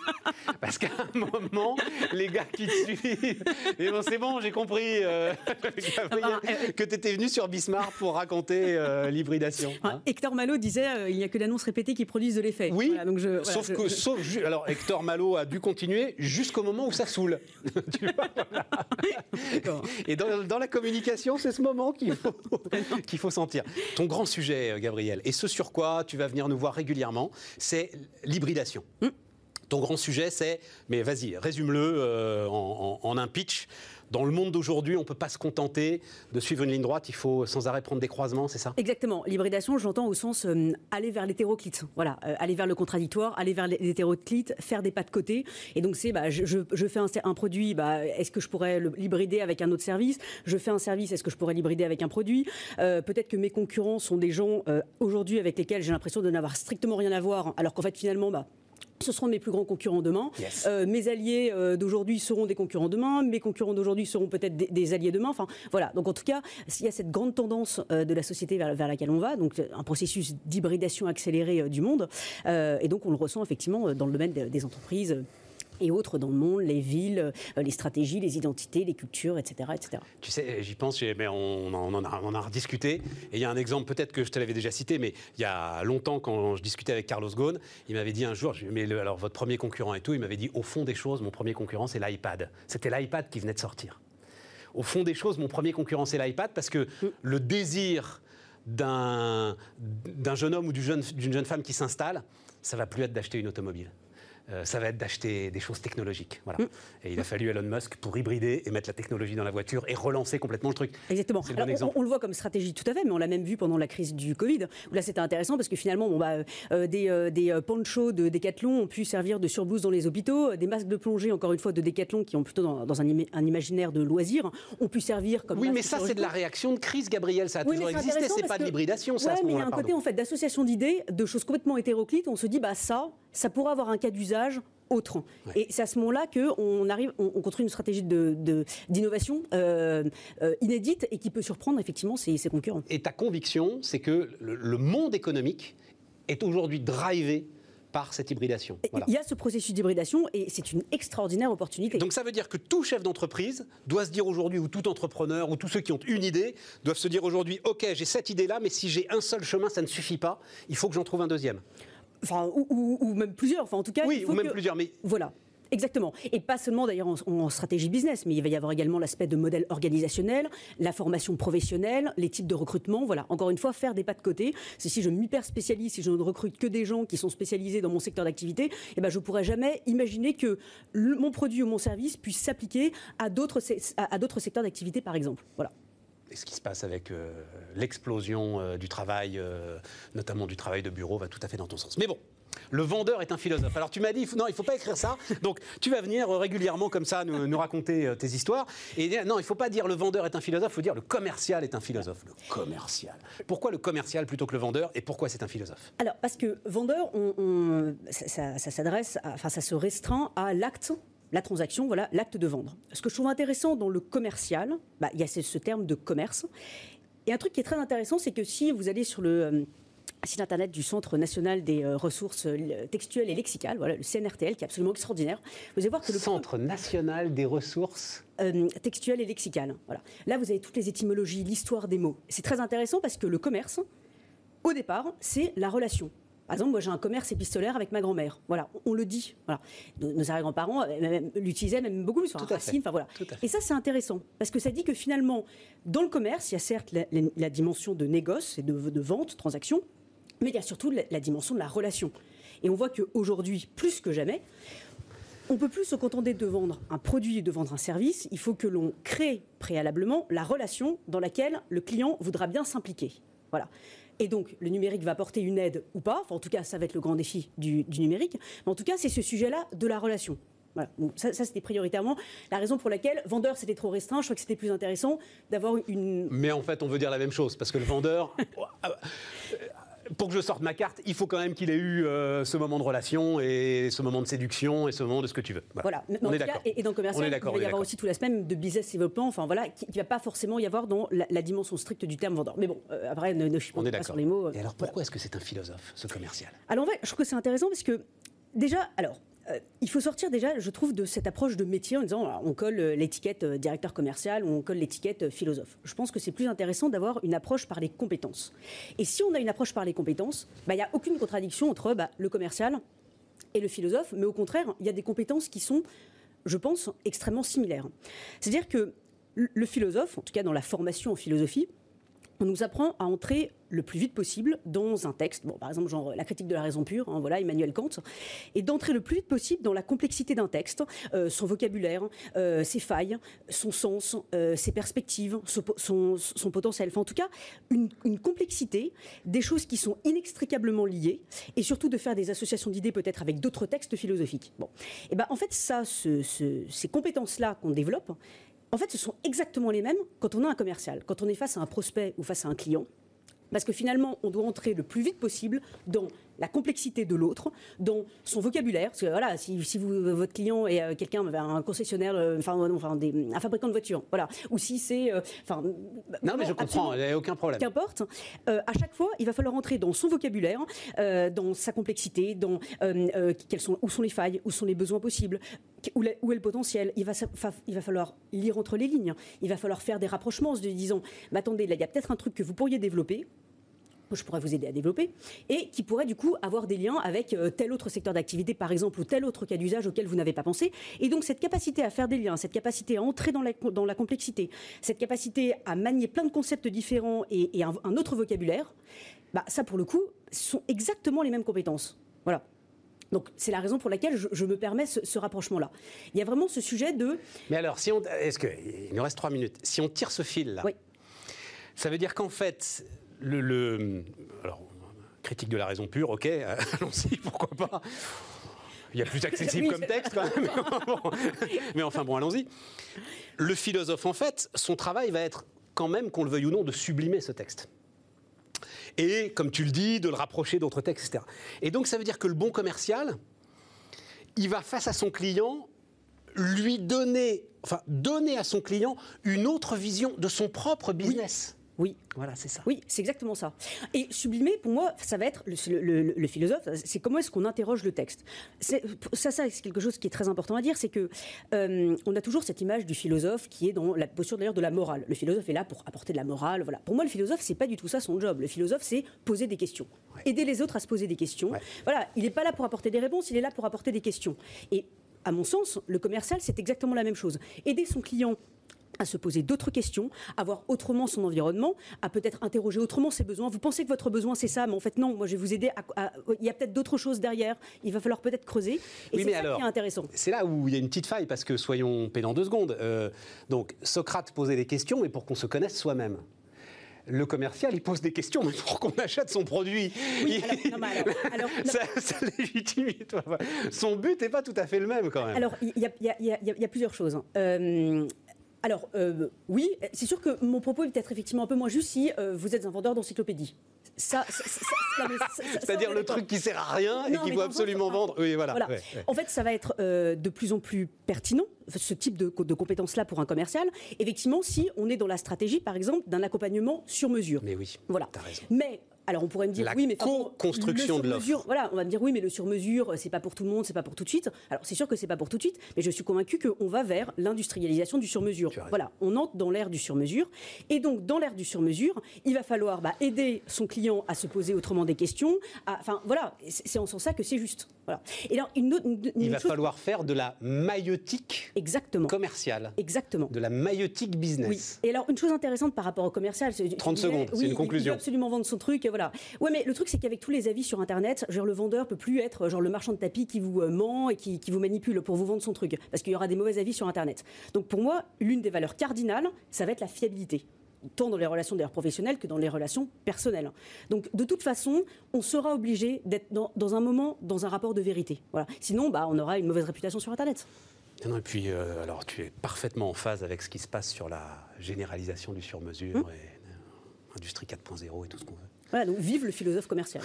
Parce qu'à un moment, les gars qui te suivent. Mais bon, c'est bon, j'ai compris, Gabriel, que tu étais venu sur Bismart pour raconter l'hybridation. Hein. Hector Malo disait il n'y a que l'annonce répétée qui produise de l'effet. Oui, donc je, sauf que, sauf, alors Hector Malo a dû continuer jusqu'au moment où ça saoule. Et dans, la communication, c'est ce moment qu'il faut, qu'il faut sentir. Ton grand sujet, Gabriel, et ce sur quoi tu vas venir nous voir régulièrement, c'est l'hybridation. Hmm. Ton grand sujet, c'est, mais vas-y, résume-le euh, en, un pitch. Dans le monde d'aujourd'hui, on ne peut pas se contenter de suivre une ligne droite, il faut sans arrêt prendre des croisements, c'est ça? Exactement. L'hybridation, j'entends au sens euh, aller vers l'hétéroclite. Voilà, euh, aller vers le contradictoire, aller vers l'hétéroclite, faire des pas de côté. Et donc, c'est, bah, je, fais un, produit, bah, est-ce que je pourrais l'hybrider avec un autre service? Je fais un service, est-ce que je pourrais l'hybrider avec un produit? Peut-être que mes concurrents sont des gens aujourd'hui avec lesquels j'ai l'impression de n'avoir strictement rien à voir, alors qu'en fait, finalement, bah, ce seront mes plus grands concurrents demain. Euh, mes alliés euh, d'aujourd'hui seront des concurrents demain. Mes concurrents d'aujourd'hui seront peut-être des, alliés demain. Enfin, voilà. Donc, en tout cas, il y a cette grande tendance euh, de la société vers, laquelle on va. Donc, un processus d'hybridation accélérée du monde. et donc, on le ressent effectivement dans le domaine des entreprises et autres dans le monde, les villes, euh, les stratégies, les identités, les cultures, etc. etc. Tu sais, j'y pense, mais on, en a, on a rediscuté. Et il y a un exemple, peut-être que je te l'avais déjà cité, mais il y a longtemps, quand je discutais avec Carlos Ghosn, il m'avait dit un jour, mais alors votre premier concurrent et tout, il m'avait dit, au fond des choses, mon premier concurrent, c'est l'iPad. C'était l'iPad qui venait de sortir. Au fond des choses, mon premier concurrent, c'est l'iPad, parce que mm. le désir d'un jeune homme ou d'une jeune, jeune femme qui s'installe, ça va plus être d'acheter une automobile. Euh, ça va être d'acheter des choses technologiques. Voilà. Mm. Et il a fallu Elon Musk pour hybrider et mettre la technologie dans la voiture et relancer complètement le truc. Exactement. on, le voit comme stratégie tout à fait, mais on l'a même vu pendant la crise du Covid. Là, c'était intéressant parce que finalement, bon, bah, euh, des, euh, des ponchos de Decathlon ont pu servir de surblouses dans les hôpitaux, des masques de plongée, encore une fois, de Decathlon, qui ont plutôt dans, un, un, imaginaire de loisirs, ont pu servir comme. Oui, mais ça, c'est de la réaction de crise, Gabriel. Ça a toujours existé. C'est pas de l'hybridation, ça. mais il y a un côté en fait d'association d'idées, de choses complètement hétéroclites. On se dit, bah ça, ça pourrait avoir un cas d'usage autre. Et c'est à ce moment-là qu'on arrive, on, construit une stratégie d'innovation de, euh, euh, inédite et qui peut surprendre effectivement ses, concurrents. Et ta conviction, c'est que le, monde économique est aujourd'hui drivé par cette hybridation. Il y a ce processus d'hybridation et c'est une extraordinaire opportunité. Donc ça veut dire que tout chef d'entreprise doit se dire aujourd'hui, ou tout entrepreneur, ou tous ceux qui ont une idée, doivent se dire aujourd'hui, OK, j'ai cette idée-là, mais si j'ai un seul chemin, ça ne suffit pas, il faut que j'en trouve un deuxième. Enfin, ou, même plusieurs. Enfin, en tout cas, oui, ou même plusieurs. Mais voilà. Exactement. Et pas seulement d'ailleurs en, stratégie business, mais il va y avoir également l'aspect de modèle organisationnel, la formation professionnelle, les types de recrutement. Voilà, encore une fois, faire des pas de côté. C'est si je m'hyper spécialise, si je ne recrute que des gens qui sont spécialisés dans mon secteur d'activité, eh ben, je ne pourrais jamais imaginer que mon produit ou mon service puisse s'appliquer à d'autres secteurs d'activité, par exemple. Voilà ce qui se passe avec euh, l'explosion euh, du travail, euh, notamment du travail de bureau, va tout à fait dans ton sens. Mais bon, le vendeur est un philosophe. Alors tu m'as dit, non, il ne faut pas écrire ça. Donc tu vas venir régulièrement comme ça nous, raconter tes histoires. Et non, il ne faut pas dire le vendeur est un philosophe, il faut dire le commercial est un philosophe. Le commercial. Pourquoi le commercial plutôt que le vendeur et pourquoi c'est un philosophe? Alors parce que vendeur, ça, s'adresse, enfin ça se restreint à l'acte la transaction, voilà, l'acte de vendre. Ce que je trouve intéressant dans le commercial, bah, il y a ce terme de commerce. Et un truc qui est très intéressant, c'est que si vous allez sur le euh, site internet du Centre national des euh, ressources euh, textuelles et lexicales, voilà, le CNRTL, qui est absolument extraordinaire. Vous allez voir que le Centre national des ressources textuelles et lexicales. Voilà. Là, vous avez toutes les étymologies, l'histoire des mots. C'est très intéressant parce que le commerce, au départ, c'est la relation. Par exemple, moi j'ai un commerce épistolaire avec ma grand-mère. Voilà, on, le dit. Voilà. Nos, arrière-grands-parents euh, l'utilisaient même beaucoup plus. Tout Enfin, voilà. Et ça c'est intéressant parce que ça dit que finalement, dans le commerce, il y a certes la, dimension de négoce et de, vente, transaction, mais il y a surtout la, dimension de la relation. Et on voit qu'aujourd'hui, plus que jamais, on peut plus se contenter de vendre un produit et de vendre un service. Il faut que l'on crée préalablement la relation dans laquelle le client voudra bien s'impliquer. Voilà. Et donc, le numérique va apporter une aide ou pas. en tout cas, ça va être le grand défi du, numérique. Mais en tout cas, c'est ce sujet-là de la relation. Voilà. ça, c'était prioritairement la raison pour laquelle vendeur c'était trop restreint. Je crois que c'était plus intéressant d'avoir une. Mais en fait, on veut dire la même chose parce que le vendeur, pour que je sorte ma carte, il faut quand même qu'il ait eu euh, ce moment de relation et ce moment de séduction et ce moment de ce que tu veux. Voilà. On est d'accord. Et, dans le commercial, il va y avoir aussi tout l'aspect de business development, enfin voilà, qui ne va pas forcément y avoir dans la, dimension stricte du terme vendeur. Mais bon, euh, après, ne, ne suis pas sur les mots. Et alors, pourquoi est-ce que c'est un philosophe, ce commercial? Alors, en fait, je trouve que c'est intéressant parce que déjà, alors, euh, il faut sortir déjà, je trouve, de cette approche de métier en disant on colle euh, l'étiquette euh, directeur commercial ou on colle l'étiquette philosophe. Je pense que c'est plus intéressant d'avoir une approche par les compétences. Et si on a une approche par les compétences, bah, il n'y a aucune contradiction entre bah, le commercial et le philosophe, mais au contraire, il y a des compétences qui sont, je pense, extrêmement similaires. C'est-à-dire que le philosophe, en tout cas dans la formation en philosophie, on nous apprend à entrer le plus vite possible dans un texte, bon, par exemple genre la critique de la raison pure, hein, voilà Emmanuel Kant, et d'entrer le plus vite possible dans la complexité d'un texte, euh, son vocabulaire, euh, ses failles, son sens, euh, ses perspectives, son, potentiel, enfin en tout cas une, complexité, des choses qui sont inextricablement liées, et surtout de faire des associations d'idées peut-être avec d'autres textes philosophiques. Bon, et ben en fait ça, ces compétences-là qu'on développe, en fait, ce sont exactement les mêmes quand on a un commercial, quand on est face à un prospect ou face à un client. Parce que finalement, on doit entrer le plus vite possible dans la complexité de l'autre, dans son vocabulaire. Parce que voilà, si, vous, votre client est euh, quelqu'un, un concessionnaire, euh, enfin, enfin un fabricant de voitures, voilà, ou si c'est, euh, enfin, non mais je comprends, il n'y a aucun problème. Qu'importe, à chaque fois, il va falloir entrer dans son vocabulaire, dans sa complexité, dans sont, où sont les failles, où sont les besoins possibles, où, est le potentiel. Il va, il va falloir lire entre les lignes. Il va falloir faire des rapprochements en se disant, mais attendez, là, il y a peut-être un truc que vous pourriez développer je pourrais vous aider à développer, et qui pourrait du coup avoir des liens avec euh, tel autre secteur d'activité, par exemple, ou tel autre cas d'usage auquel vous n'avez pas pensé. Et donc cette capacité à faire des liens, cette capacité à entrer dans la, dans la complexité, cette capacité à manier plein de concepts différents et, un, autre vocabulaire, bah, ça pour le coup, sont exactement les mêmes compétences. Voilà. Donc c'est la raison pour laquelle je, me permets ce, rapprochement-là. Il y a vraiment ce sujet de. Mais alors, si on, est-ce que il nous reste trois minutes Si on tire ce fil là, ça veut dire qu'en fait, le, alors, critique de la raison pure, ok, allons-y, pourquoi pas. Il y a plus accessible comme texte quand même. Mais enfin bon, allons-y. Le philosophe, en fait, son travail va être quand même, qu'on le veuille ou non, de sublimer ce texte. Et, comme tu le dis, de le rapprocher d'autres textes, etc. Et donc, ça veut dire que le bon commercial, il va face à son client lui donner, enfin, donner à son client une autre vision de son propre business. Oui. Voilà, c'est ça. Oui, c'est exactement ça. Et sublimer, pour moi, ça va être le, philosophe, c'est comment est-ce qu'on interroge le texte. Ça, ça c'est quelque chose qui est très important à dire, c'est que euh, on a toujours cette image du philosophe qui est dans la posture d'ailleurs de la morale. Le philosophe est là pour apporter de la morale. Voilà. Pour moi, le philosophe, c'est pas du tout ça son job. Le philosophe, c'est poser des questions, aider les autres à se poser des questions. Voilà, il n'est pas là pour apporter des réponses, il est là pour apporter des questions. Et à mon sens, le commercial, c'est exactement la même chose. Aider son client à se poser d'autres questions, à voir autrement son environnement, à peut-être interroger autrement ses besoins. Vous pensez que votre besoin c'est ça, mais en fait non, moi je vais vous aider. À, il y a peut-être d'autres choses derrière, il va falloir peut-être creuser. Et c'est ça qui est intéressant. C'est là où il y a une petite faille, parce que soyons pédants deux secondes. Euh, donc Socrate posait des questions, mais pour qu'on se connaisse soi-même le commercial, il pose des questions, mais pour qu'on achète son produit. Oui, alors, ça, légitime. Son but n'est pas tout à fait le même, quand même. Alors, il y, a plusieurs choses. Hein. Euh, alors, euh, oui, c'est sûr que mon propos est peut-être effectivement un peu moins juste si euh, vous êtes un vendeur d'encyclopédie. Ça, C'est-à-dire le truc qui sert à rien et qu'il faut absolument vendre. Oui, voilà. En fait, ça va être euh, de plus en plus pertinent, ce type de, de compétences-là pour un commercial. Effectivement, si on est dans la stratégie, par exemple, d'un accompagnement sur mesure. Mais oui, voilà. As raison. Mais alors on pourrait me dire oui, mais co-construction de l'offre. Voilà, on va me dire oui, mais le sur-mesure, c'est pas pour tout le monde, c'est pas pour tout de suite. Alors c'est sûr que c'est pas pour tout de suite, mais je suis convaincu qu'on va vers l'industrialisation du sur-mesure. Voilà, on entre dans l'ère du sur-mesure, et donc dans l'ère du sur-mesure, il va falloir bah, aider son client à se poser autrement des questions. Enfin voilà, c'est en sens ça que c'est juste. Voilà. Et alors une, il va falloir faire de la maïotique Exactement. commerciale. Exactement. De la maïotique business. Oui. Et alors une chose intéressante par rapport au commercial, 30 secondes, c'est une conclusion. Il absolument vendre son truc voilà. Ouais, mais le truc, c'est qu'avec tous les avis sur Internet, genre, le vendeur peut plus être genre le marchand de tapis qui vous euh, ment et qui, vous manipule pour vous vendre son truc. Parce qu'il y aura des mauvais avis sur Internet. Donc pour moi, l'une des valeurs cardinales, ça va être la fiabilité tant dans les relations d'ailleurs professionnelles que dans les relations personnelles. Donc de toute façon, on sera obligé d'être dans, un moment dans un rapport de vérité. Voilà. Sinon, bah, on aura une mauvaise réputation sur Internet. Non, et puis, euh, alors, tu es parfaitement en phase avec ce qui se passe sur la généralisation du sur-mesure hum. et euh, industrie 4.0 et tout ce qu'on veut. Voilà, donc vive le philosophe commercial.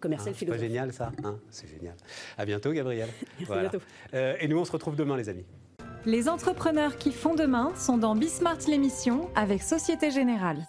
Commercial ah, philosophe. C'est génial ça, hein? C'est génial. À bientôt Gabriel. voilà. bientôt. Euh, et nous on se retrouve demain les amis. Les entrepreneurs qui font demain sont dans Bismart l'émission avec Société Générale.